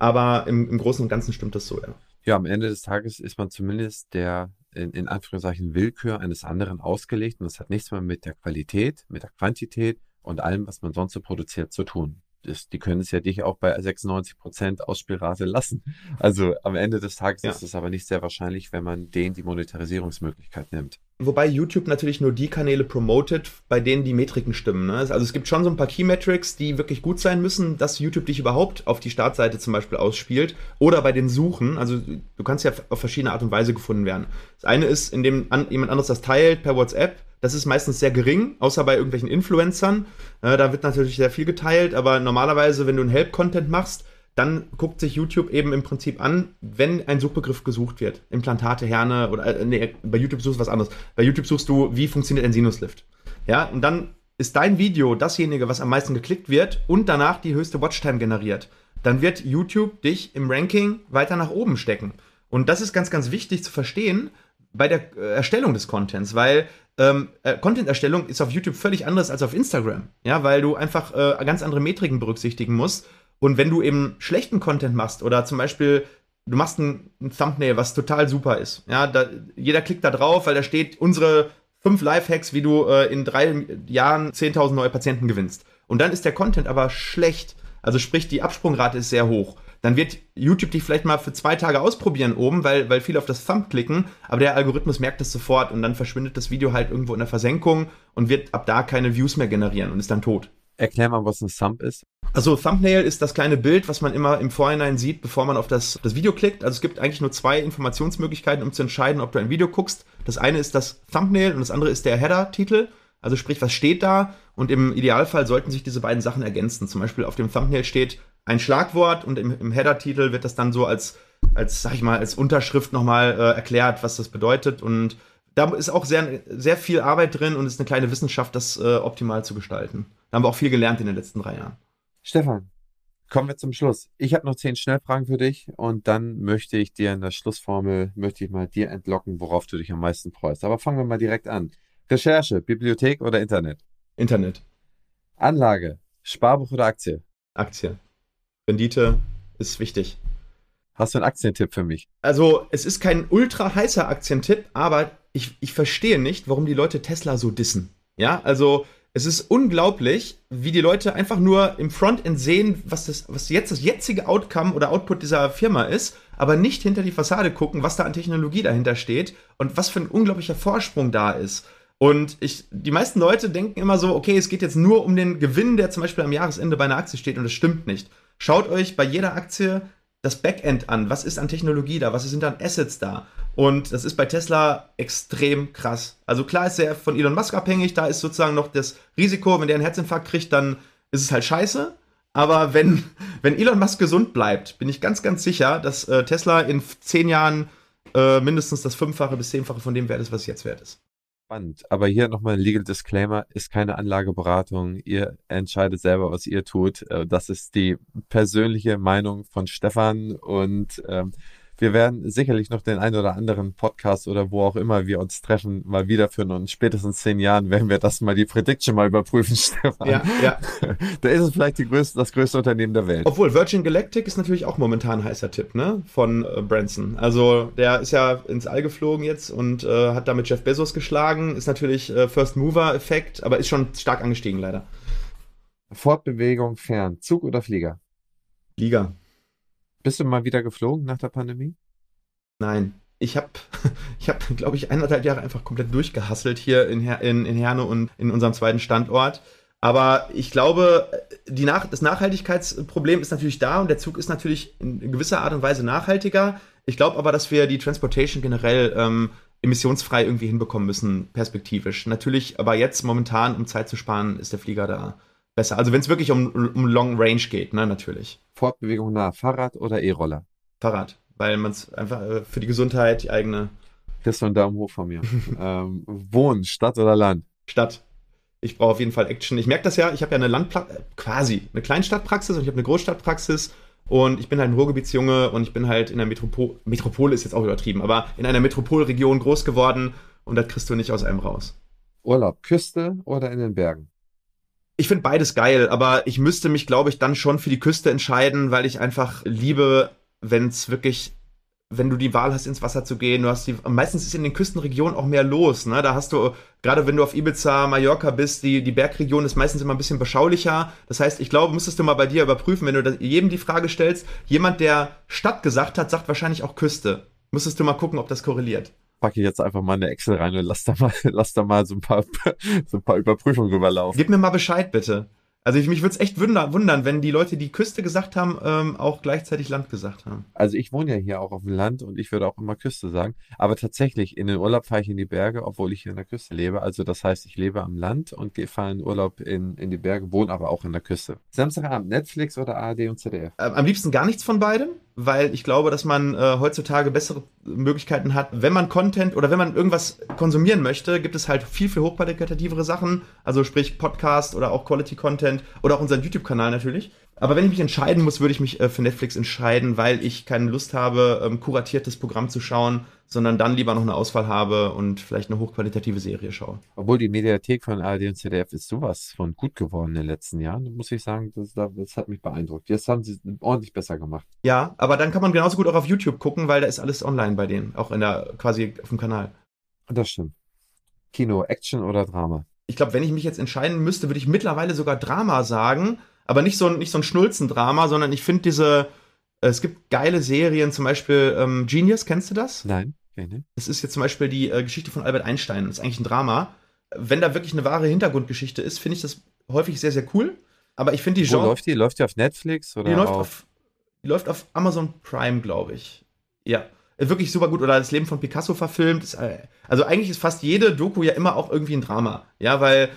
Aber im, im Großen und Ganzen stimmt das so, ja. Ja, am Ende des Tages ist man zumindest der in, in Anführungszeichen Willkür eines anderen ausgelegt und das hat nichts mehr mit der Qualität, mit der Quantität und allem, was man sonst so produziert, zu tun das, die können es ja dich auch bei 96 Prozent Ausspielrate lassen. Also am Ende des Tages ja. ist es aber nicht sehr wahrscheinlich, wenn man denen die Monetarisierungsmöglichkeit nimmt. Wobei YouTube natürlich nur die Kanäle promotet, bei denen die Metriken stimmen. Ne? Also es gibt schon so ein paar Key Metrics, die wirklich gut sein müssen, dass YouTube dich überhaupt auf die Startseite zum Beispiel ausspielt. Oder bei den Suchen. Also du kannst ja auf verschiedene Art und Weise gefunden werden. Das eine ist, indem an, jemand anderes das teilt per WhatsApp das ist meistens sehr gering, außer bei irgendwelchen Influencern. Äh, da wird natürlich sehr viel geteilt, aber normalerweise, wenn du einen Help-Content machst, dann guckt sich YouTube eben im Prinzip an, wenn ein Suchbegriff gesucht wird. Implantate, Herne oder äh, nee, bei YouTube suchst du was anderes. Bei YouTube suchst du, wie funktioniert ein Sinuslift. Ja, und dann ist dein Video dasjenige, was am meisten geklickt wird und danach die höchste Watchtime generiert. Dann wird YouTube dich im Ranking weiter nach oben stecken. Und das ist ganz, ganz wichtig zu verstehen bei der äh, Erstellung des Contents, weil ähm, äh, Content-Erstellung ist auf YouTube völlig anders als auf Instagram. Ja, weil du einfach äh, ganz andere Metriken berücksichtigen musst. Und wenn du eben schlechten Content machst oder zum Beispiel du machst ein, ein Thumbnail, was total super ist, ja, da, jeder klickt da drauf, weil da steht unsere fünf Lifehacks, wie du äh, in drei Jahren 10.000 neue Patienten gewinnst. Und dann ist der Content aber schlecht. Also sprich, die Absprungrate ist sehr hoch dann wird YouTube dich vielleicht mal für zwei Tage ausprobieren oben, weil, weil viele auf das Thumb klicken, aber der Algorithmus merkt das sofort und dann verschwindet das Video halt irgendwo in der Versenkung und wird ab da keine Views mehr generieren und ist dann tot. Erklär mal, was ein Thumb ist. Also Thumbnail ist das kleine Bild, was man immer im Vorhinein sieht, bevor man auf das, das Video klickt. Also es gibt eigentlich nur zwei Informationsmöglichkeiten, um zu entscheiden, ob du ein Video guckst. Das eine ist das Thumbnail und das andere ist der Header-Titel. Also sprich, was steht da? Und im Idealfall sollten sich diese beiden Sachen ergänzen. Zum Beispiel auf dem Thumbnail steht ein Schlagwort und im, im Header-Titel wird das dann so als, als, sag ich mal, als Unterschrift nochmal äh, erklärt, was das bedeutet. Und da ist auch sehr, sehr viel Arbeit drin und ist eine kleine Wissenschaft, das äh, optimal zu gestalten. Da haben wir auch viel gelernt in den letzten drei Jahren. Stefan, kommen wir zum Schluss. Ich habe noch zehn Schnellfragen für dich und dann möchte ich dir in der Schlussformel, möchte ich mal dir entlocken, worauf du dich am meisten freust. Aber fangen wir mal direkt an. Recherche, Bibliothek oder Internet? Internet. Anlage, Sparbuch oder Aktie? Aktie. Rendite ist wichtig. Hast du einen Aktientipp für mich? Also, es ist kein ultra heißer Aktientipp, aber ich, ich verstehe nicht, warum die Leute Tesla so dissen. Ja, also es ist unglaublich, wie die Leute einfach nur im Frontend sehen, was, das, was jetzt das jetzige Outcome oder Output dieser Firma ist, aber nicht hinter die Fassade gucken, was da an Technologie dahinter steht und was für ein unglaublicher Vorsprung da ist. Und ich, die meisten Leute denken immer so, okay, es geht jetzt nur um den Gewinn, der zum Beispiel am Jahresende bei einer Aktie steht, und das stimmt nicht. Schaut euch bei jeder Aktie das Backend an. Was ist an Technologie da? Was sind an Assets da? Und das ist bei Tesla extrem krass. Also klar ist er von Elon Musk abhängig, da ist sozusagen noch das Risiko, wenn der einen Herzinfarkt kriegt, dann ist es halt scheiße. Aber wenn, wenn Elon Musk gesund bleibt, bin ich ganz, ganz sicher, dass äh, Tesla in zehn Jahren äh, mindestens das Fünffache bis Zehnfache von dem wert ist, was es jetzt wert ist. Spannend. Aber hier nochmal ein Legal Disclaimer, ist keine Anlageberatung. Ihr entscheidet selber, was ihr tut. Äh, das ist die persönliche Meinung von Stefan und ähm, wir werden sicherlich noch den ein oder anderen Podcast oder wo auch immer wir uns treffen, mal wiederführen und spätestens zehn Jahren werden wir das mal die Prediction mal überprüfen, Stefan. Ja, ja. da ist es vielleicht größte, das größte Unternehmen der Welt. Obwohl Virgin Galactic ist natürlich auch momentan ein heißer Tipp, ne? Von äh, Branson. Also der ist ja ins All geflogen jetzt und äh, hat damit Jeff Bezos geschlagen. Ist natürlich äh, First Mover Effekt, aber ist schon stark angestiegen leider. Fortbewegung fern, Zug oder Flieger? Flieger. Bist du mal wieder geflogen nach der Pandemie? Nein. Ich habe, ich hab, glaube ich, eineinhalb Jahre einfach komplett durchgehasselt hier in, Her in, in Herne und in unserem zweiten Standort. Aber ich glaube, Nach das Nachhaltigkeitsproblem ist natürlich da und der Zug ist natürlich in gewisser Art und Weise nachhaltiger. Ich glaube aber, dass wir die Transportation generell ähm, emissionsfrei irgendwie hinbekommen müssen, perspektivisch. Natürlich, aber jetzt momentan, um Zeit zu sparen, ist der Flieger da besser. Also wenn es wirklich um, um Long Range geht, ne, natürlich. Fortbewegung nah, Fahrrad oder E-Roller? Fahrrad, weil man es einfach äh, für die Gesundheit, die eigene. Kriegst du einen Daumen hoch von mir. ähm, Wohnen, Stadt oder Land? Stadt. Ich brauche auf jeden Fall Action. Ich merke das ja, ich habe ja eine Landpraxis, quasi eine Kleinstadtpraxis und ich habe eine Großstadtpraxis und ich bin halt ein Ruhrgebietsjunge und ich bin halt in der Metropole, Metropole ist jetzt auch übertrieben, aber in einer Metropolregion groß geworden und das kriegst du nicht aus einem raus. Urlaub, Küste oder in den Bergen? Ich finde beides geil, aber ich müsste mich, glaube ich, dann schon für die Küste entscheiden, weil ich einfach liebe, wenn es wirklich, wenn du die Wahl hast, ins Wasser zu gehen. Du hast die, meistens ist in den Küstenregionen auch mehr los. Ne? Da hast du, gerade wenn du auf Ibiza, Mallorca bist, die, die Bergregion ist meistens immer ein bisschen beschaulicher. Das heißt, ich glaube, müsstest du mal bei dir überprüfen, wenn du jedem die Frage stellst, jemand, der Stadt gesagt hat, sagt wahrscheinlich auch Küste. Müsstest du mal gucken, ob das korreliert packe ich jetzt einfach mal eine Excel rein und lass da mal, lass da mal so ein paar, so ein paar Überprüfungen rüberlaufen. Gib mir mal Bescheid, bitte. Also ich, mich würde es echt wundern, wenn die Leute, die Küste gesagt haben, ähm, auch gleichzeitig Land gesagt haben. Also ich wohne ja hier auch auf dem Land und ich würde auch immer Küste sagen. Aber tatsächlich, in den Urlaub fahre ich in die Berge, obwohl ich hier in der Küste lebe. Also das heißt, ich lebe am Land und fahre in Urlaub in, in die Berge, wohne aber auch in der Küste. Samstagabend, Netflix oder ARD und ZDF? Ähm, am liebsten gar nichts von beidem weil ich glaube, dass man äh, heutzutage bessere Möglichkeiten hat. Wenn man Content oder wenn man irgendwas konsumieren möchte, gibt es halt viel, viel hochqualitativere Sachen. Also sprich Podcast oder auch Quality Content oder auch unseren YouTube-Kanal natürlich. Aber wenn ich mich entscheiden muss, würde ich mich äh, für Netflix entscheiden, weil ich keine Lust habe, ähm, kuratiertes Programm zu schauen, sondern dann lieber noch eine Auswahl habe und vielleicht eine hochqualitative Serie schaue. Obwohl die Mediathek von ARD und ZDF ist sowas von gut geworden in den letzten Jahren, muss ich sagen, das, das hat mich beeindruckt. Jetzt haben sie es ordentlich besser gemacht. Ja, aber dann kann man genauso gut auch auf YouTube gucken, weil da ist alles online bei denen, auch in der quasi auf dem Kanal. Das stimmt. Kino, Action oder Drama? Ich glaube, wenn ich mich jetzt entscheiden müsste, würde ich mittlerweile sogar Drama sagen, aber nicht so, nicht so ein Schnulzendrama, sondern ich finde diese, es gibt geile Serien, zum Beispiel ähm, Genius, kennst du das? Nein. Okay, Es ist jetzt zum Beispiel die äh, Geschichte von Albert Einstein. Das ist eigentlich ein Drama. Wenn da wirklich eine wahre Hintergrundgeschichte ist, finde ich das häufig sehr, sehr cool. Aber ich finde die Genre. Wo läuft die? Läuft die auf Netflix? Oder die, läuft auf, die läuft auf Amazon Prime, glaube ich. Ja. Äh, wirklich super gut. Oder das Leben von Picasso verfilmt. Äh, also eigentlich ist fast jede Doku ja immer auch irgendwie ein Drama. Ja, weil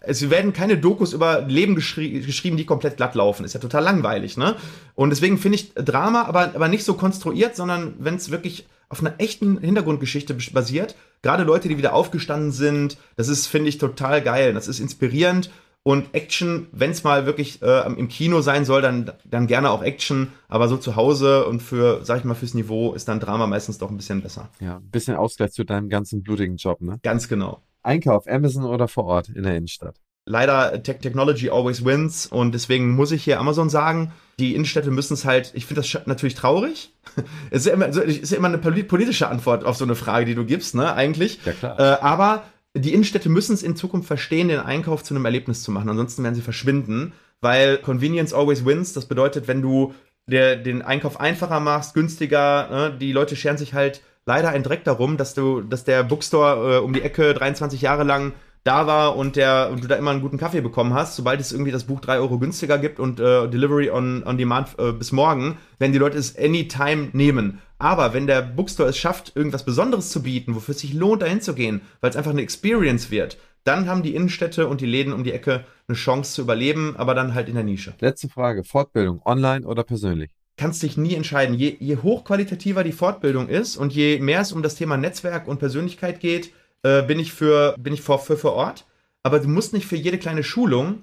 es werden keine Dokus über Leben geschri geschrieben, die komplett glatt laufen. Ist ja total langweilig, ne? Und deswegen finde ich Drama aber, aber nicht so konstruiert, sondern wenn es wirklich auf einer echten Hintergrundgeschichte basiert. Gerade Leute, die wieder aufgestanden sind, das ist, finde ich, total geil. Das ist inspirierend. Und Action, wenn es mal wirklich äh, im Kino sein soll, dann, dann gerne auch Action. Aber so zu Hause und für, sag ich mal, fürs Niveau ist dann Drama meistens doch ein bisschen besser. Ja, ein bisschen Ausgleich zu deinem ganzen blutigen Job, ne? Ganz genau. Einkauf, Amazon oder vor Ort in der Innenstadt? Leider, Tech Technology always wins. Und deswegen muss ich hier Amazon sagen die Innenstädte müssen es halt, ich finde das natürlich traurig. es ist ja, immer, es ist ja immer eine politische Antwort auf so eine Frage, die du gibst, ne, eigentlich. Ja, klar. Äh, aber die Innenstädte müssen es in Zukunft verstehen, den Einkauf zu einem Erlebnis zu machen. Ansonsten werden sie verschwinden, weil Convenience always wins. Das bedeutet, wenn du der, den Einkauf einfacher machst, günstiger, ne, die Leute scheren sich halt leider ein Dreck darum, dass du, dass der Bookstore äh, um die Ecke 23 Jahre lang da war und der und du da immer einen guten Kaffee bekommen hast, sobald es irgendwie das Buch drei Euro günstiger gibt und äh, Delivery on, on Demand äh, bis morgen, werden die Leute es anytime nehmen. Aber wenn der Bookstore es schafft, irgendwas Besonderes zu bieten, wofür es sich lohnt, dahin zu gehen, weil es einfach eine Experience wird, dann haben die Innenstädte und die Läden um die Ecke eine Chance zu überleben, aber dann halt in der Nische. Letzte Frage: Fortbildung, online oder persönlich? Kannst dich nie entscheiden. Je, je hochqualitativer die Fortbildung ist und je mehr es um das Thema Netzwerk und Persönlichkeit geht, äh, bin ich für bin ich vor, für vor Ort. Aber du musst nicht für jede kleine Schulung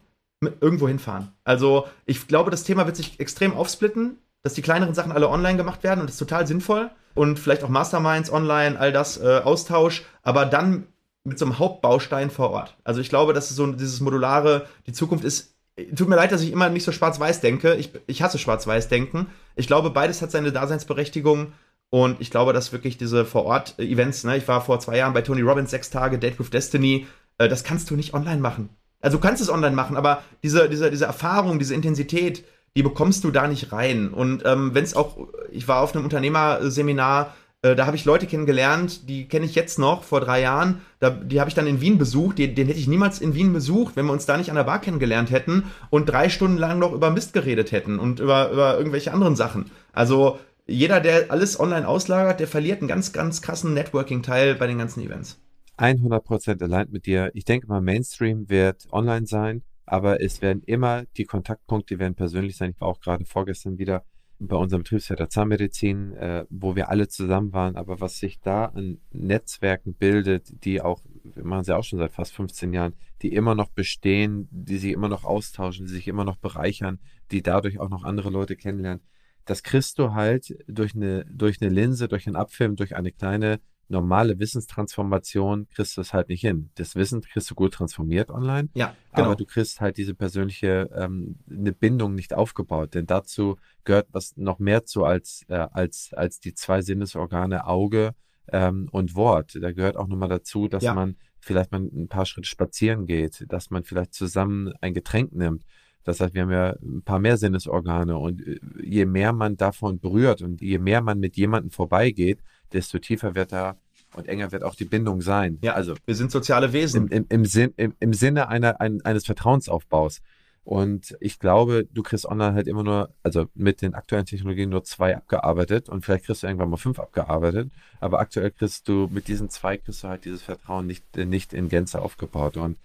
irgendwo hinfahren. Also ich glaube, das Thema wird sich extrem aufsplitten, dass die kleineren Sachen alle online gemacht werden und das ist total sinnvoll und vielleicht auch Masterminds online, all das äh, Austausch, aber dann mit so einem Hauptbaustein vor Ort. Also ich glaube, dass so dieses modulare, die Zukunft ist. Tut mir leid, dass ich immer nicht so schwarz-weiß denke. Ich, ich hasse schwarz-weiß-denken. Ich glaube, beides hat seine Daseinsberechtigung. Und ich glaube, dass wirklich diese Vor-Ort-Events, ne, ich war vor zwei Jahren bei Tony Robbins sechs Tage, Date with Destiny, äh, das kannst du nicht online machen. Also du kannst es online machen, aber diese, diese, diese Erfahrung, diese Intensität, die bekommst du da nicht rein. Und ähm, wenn es auch, ich war auf einem Unternehmerseminar, äh, da habe ich Leute kennengelernt, die kenne ich jetzt noch vor drei Jahren. Da, die habe ich dann in Wien besucht. Den, den hätte ich niemals in Wien besucht, wenn wir uns da nicht an der Bar kennengelernt hätten und drei Stunden lang noch über Mist geredet hätten und über, über irgendwelche anderen Sachen. Also jeder, der alles online auslagert, der verliert einen ganz, ganz krassen Networking-Teil bei den ganzen Events. 100% allein mit dir. Ich denke mal, Mainstream wird online sein, aber es werden immer die Kontaktpunkte, die werden persönlich sein. Ich war auch gerade vorgestern wieder bei unserem Betriebsleiter Zahnmedizin, äh, wo wir alle zusammen waren. Aber was sich da an Netzwerken bildet, die auch, wir machen sie auch schon seit fast 15 Jahren, die immer noch bestehen, die sich immer noch austauschen, die sich immer noch bereichern, die dadurch auch noch andere Leute kennenlernen. Das kriegst du halt durch eine, durch eine Linse, durch einen Abfilm, durch eine kleine normale Wissenstransformation kriegst du es halt nicht hin. Das Wissen kriegst du gut transformiert online, ja, genau. aber du kriegst halt diese persönliche ähm, eine Bindung nicht aufgebaut, denn dazu gehört was noch mehr zu als äh, als als die zwei Sinnesorgane Auge ähm, und Wort. Da gehört auch nochmal dazu, dass ja. man vielleicht mal ein paar Schritte spazieren geht, dass man vielleicht zusammen ein Getränk nimmt. Das heißt, wir haben ja ein paar mehr Sinnesorgane und äh, je mehr man davon berührt und je mehr man mit jemandem vorbeigeht, desto tiefer wird da und enger wird auch die Bindung sein. Ja, also wir sind soziale Wesen. Im, im, im, Sinn, im, im Sinne einer, ein, eines Vertrauensaufbaus. Und ich glaube, du kriegst online halt immer nur, also mit den aktuellen Technologien nur zwei abgearbeitet und vielleicht kriegst du irgendwann mal fünf abgearbeitet. Aber aktuell kriegst du mit diesen zwei kriegst du halt dieses Vertrauen nicht, nicht in Gänze aufgebaut. Und,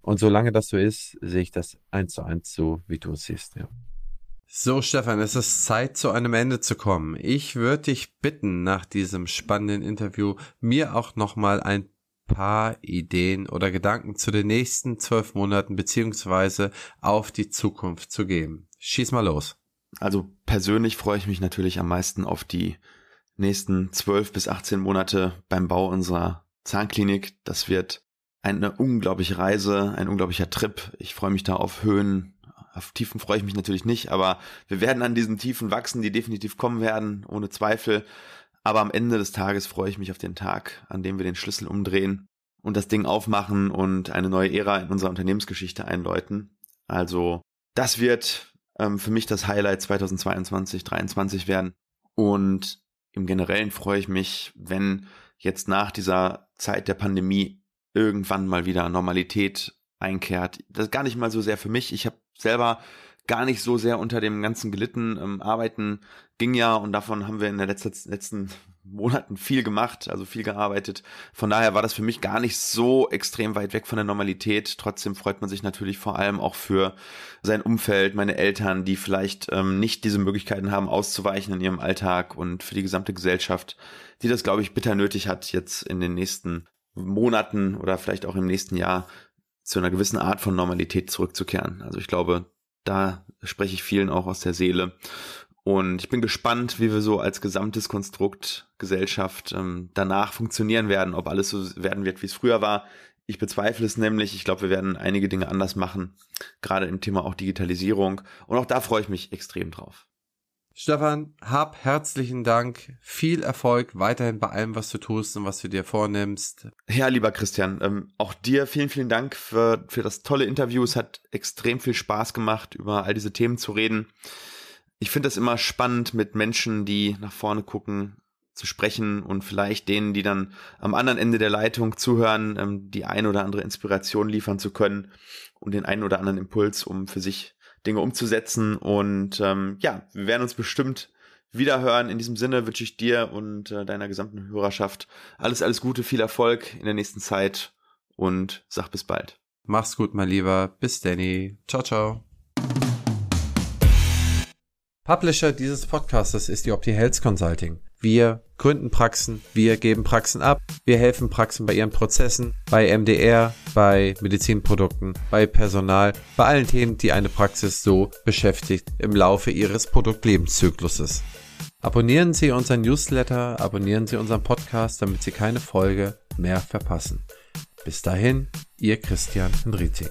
und solange das so ist, sehe ich das eins zu eins so, wie du es siehst, ja. So, Stefan, es ist Zeit, zu einem Ende zu kommen. Ich würde dich bitten, nach diesem spannenden Interview mir auch nochmal ein paar Ideen oder Gedanken zu den nächsten zwölf Monaten beziehungsweise auf die Zukunft zu geben. Schieß mal los. Also persönlich freue ich mich natürlich am meisten auf die nächsten zwölf bis 18 Monate beim Bau unserer Zahnklinik. Das wird eine unglaubliche Reise, ein unglaublicher Trip. Ich freue mich da auf Höhen, auf Tiefen freue ich mich natürlich nicht, aber wir werden an diesen Tiefen wachsen, die definitiv kommen werden, ohne Zweifel. Aber am Ende des Tages freue ich mich auf den Tag, an dem wir den Schlüssel umdrehen und das Ding aufmachen und eine neue Ära in unserer Unternehmensgeschichte einläuten. Also das wird ähm, für mich das Highlight 2022, 2023 werden. Und im Generellen freue ich mich, wenn jetzt nach dieser Zeit der Pandemie irgendwann mal wieder Normalität einkehrt. Das ist gar nicht mal so sehr für mich. Ich habe selber gar nicht so sehr unter dem Ganzen gelitten. Ähm, Arbeiten ging ja und davon haben wir in den letzten, letzten Monaten viel gemacht, also viel gearbeitet. Von daher war das für mich gar nicht so extrem weit weg von der Normalität. Trotzdem freut man sich natürlich vor allem auch für sein Umfeld, meine Eltern, die vielleicht ähm, nicht diese Möglichkeiten haben, auszuweichen in ihrem Alltag und für die gesamte Gesellschaft, die das, glaube ich, bitter nötig hat, jetzt in den nächsten Monaten oder vielleicht auch im nächsten Jahr zu einer gewissen Art von Normalität zurückzukehren. Also ich glaube, da spreche ich vielen auch aus der Seele. Und ich bin gespannt, wie wir so als gesamtes Konstrukt Gesellschaft ähm, danach funktionieren werden, ob alles so werden wird, wie es früher war. Ich bezweifle es nämlich. Ich glaube, wir werden einige Dinge anders machen, gerade im Thema auch Digitalisierung. Und auch da freue ich mich extrem drauf. Stefan, hab herzlichen Dank. Viel Erfolg weiterhin bei allem, was du tust und was du dir vornimmst. Ja, lieber Christian, ähm, auch dir vielen, vielen Dank für, für das tolle Interview. Es hat extrem viel Spaß gemacht, über all diese Themen zu reden. Ich finde es immer spannend, mit Menschen, die nach vorne gucken, zu sprechen und vielleicht denen, die dann am anderen Ende der Leitung zuhören, ähm, die ein oder andere Inspiration liefern zu können und den einen oder anderen Impuls, um für sich Dinge umzusetzen. Und ähm, ja, wir werden uns bestimmt wieder hören. In diesem Sinne wünsche ich dir und äh, deiner gesamten Hörerschaft alles, alles Gute, viel Erfolg in der nächsten Zeit und sag bis bald. Mach's gut, mein Lieber. Bis Danny. Ciao, ciao. Publisher dieses Podcastes ist die Opti Consulting. Wir gründen Praxen, wir geben Praxen ab, wir helfen Praxen bei ihren Prozessen, bei MDR, bei Medizinprodukten, bei Personal, bei allen Themen, die eine Praxis so beschäftigt im Laufe ihres Produktlebenszykluses. Abonnieren Sie unseren Newsletter, abonnieren Sie unseren Podcast, damit Sie keine Folge mehr verpassen. Bis dahin, Ihr Christian Henrizi.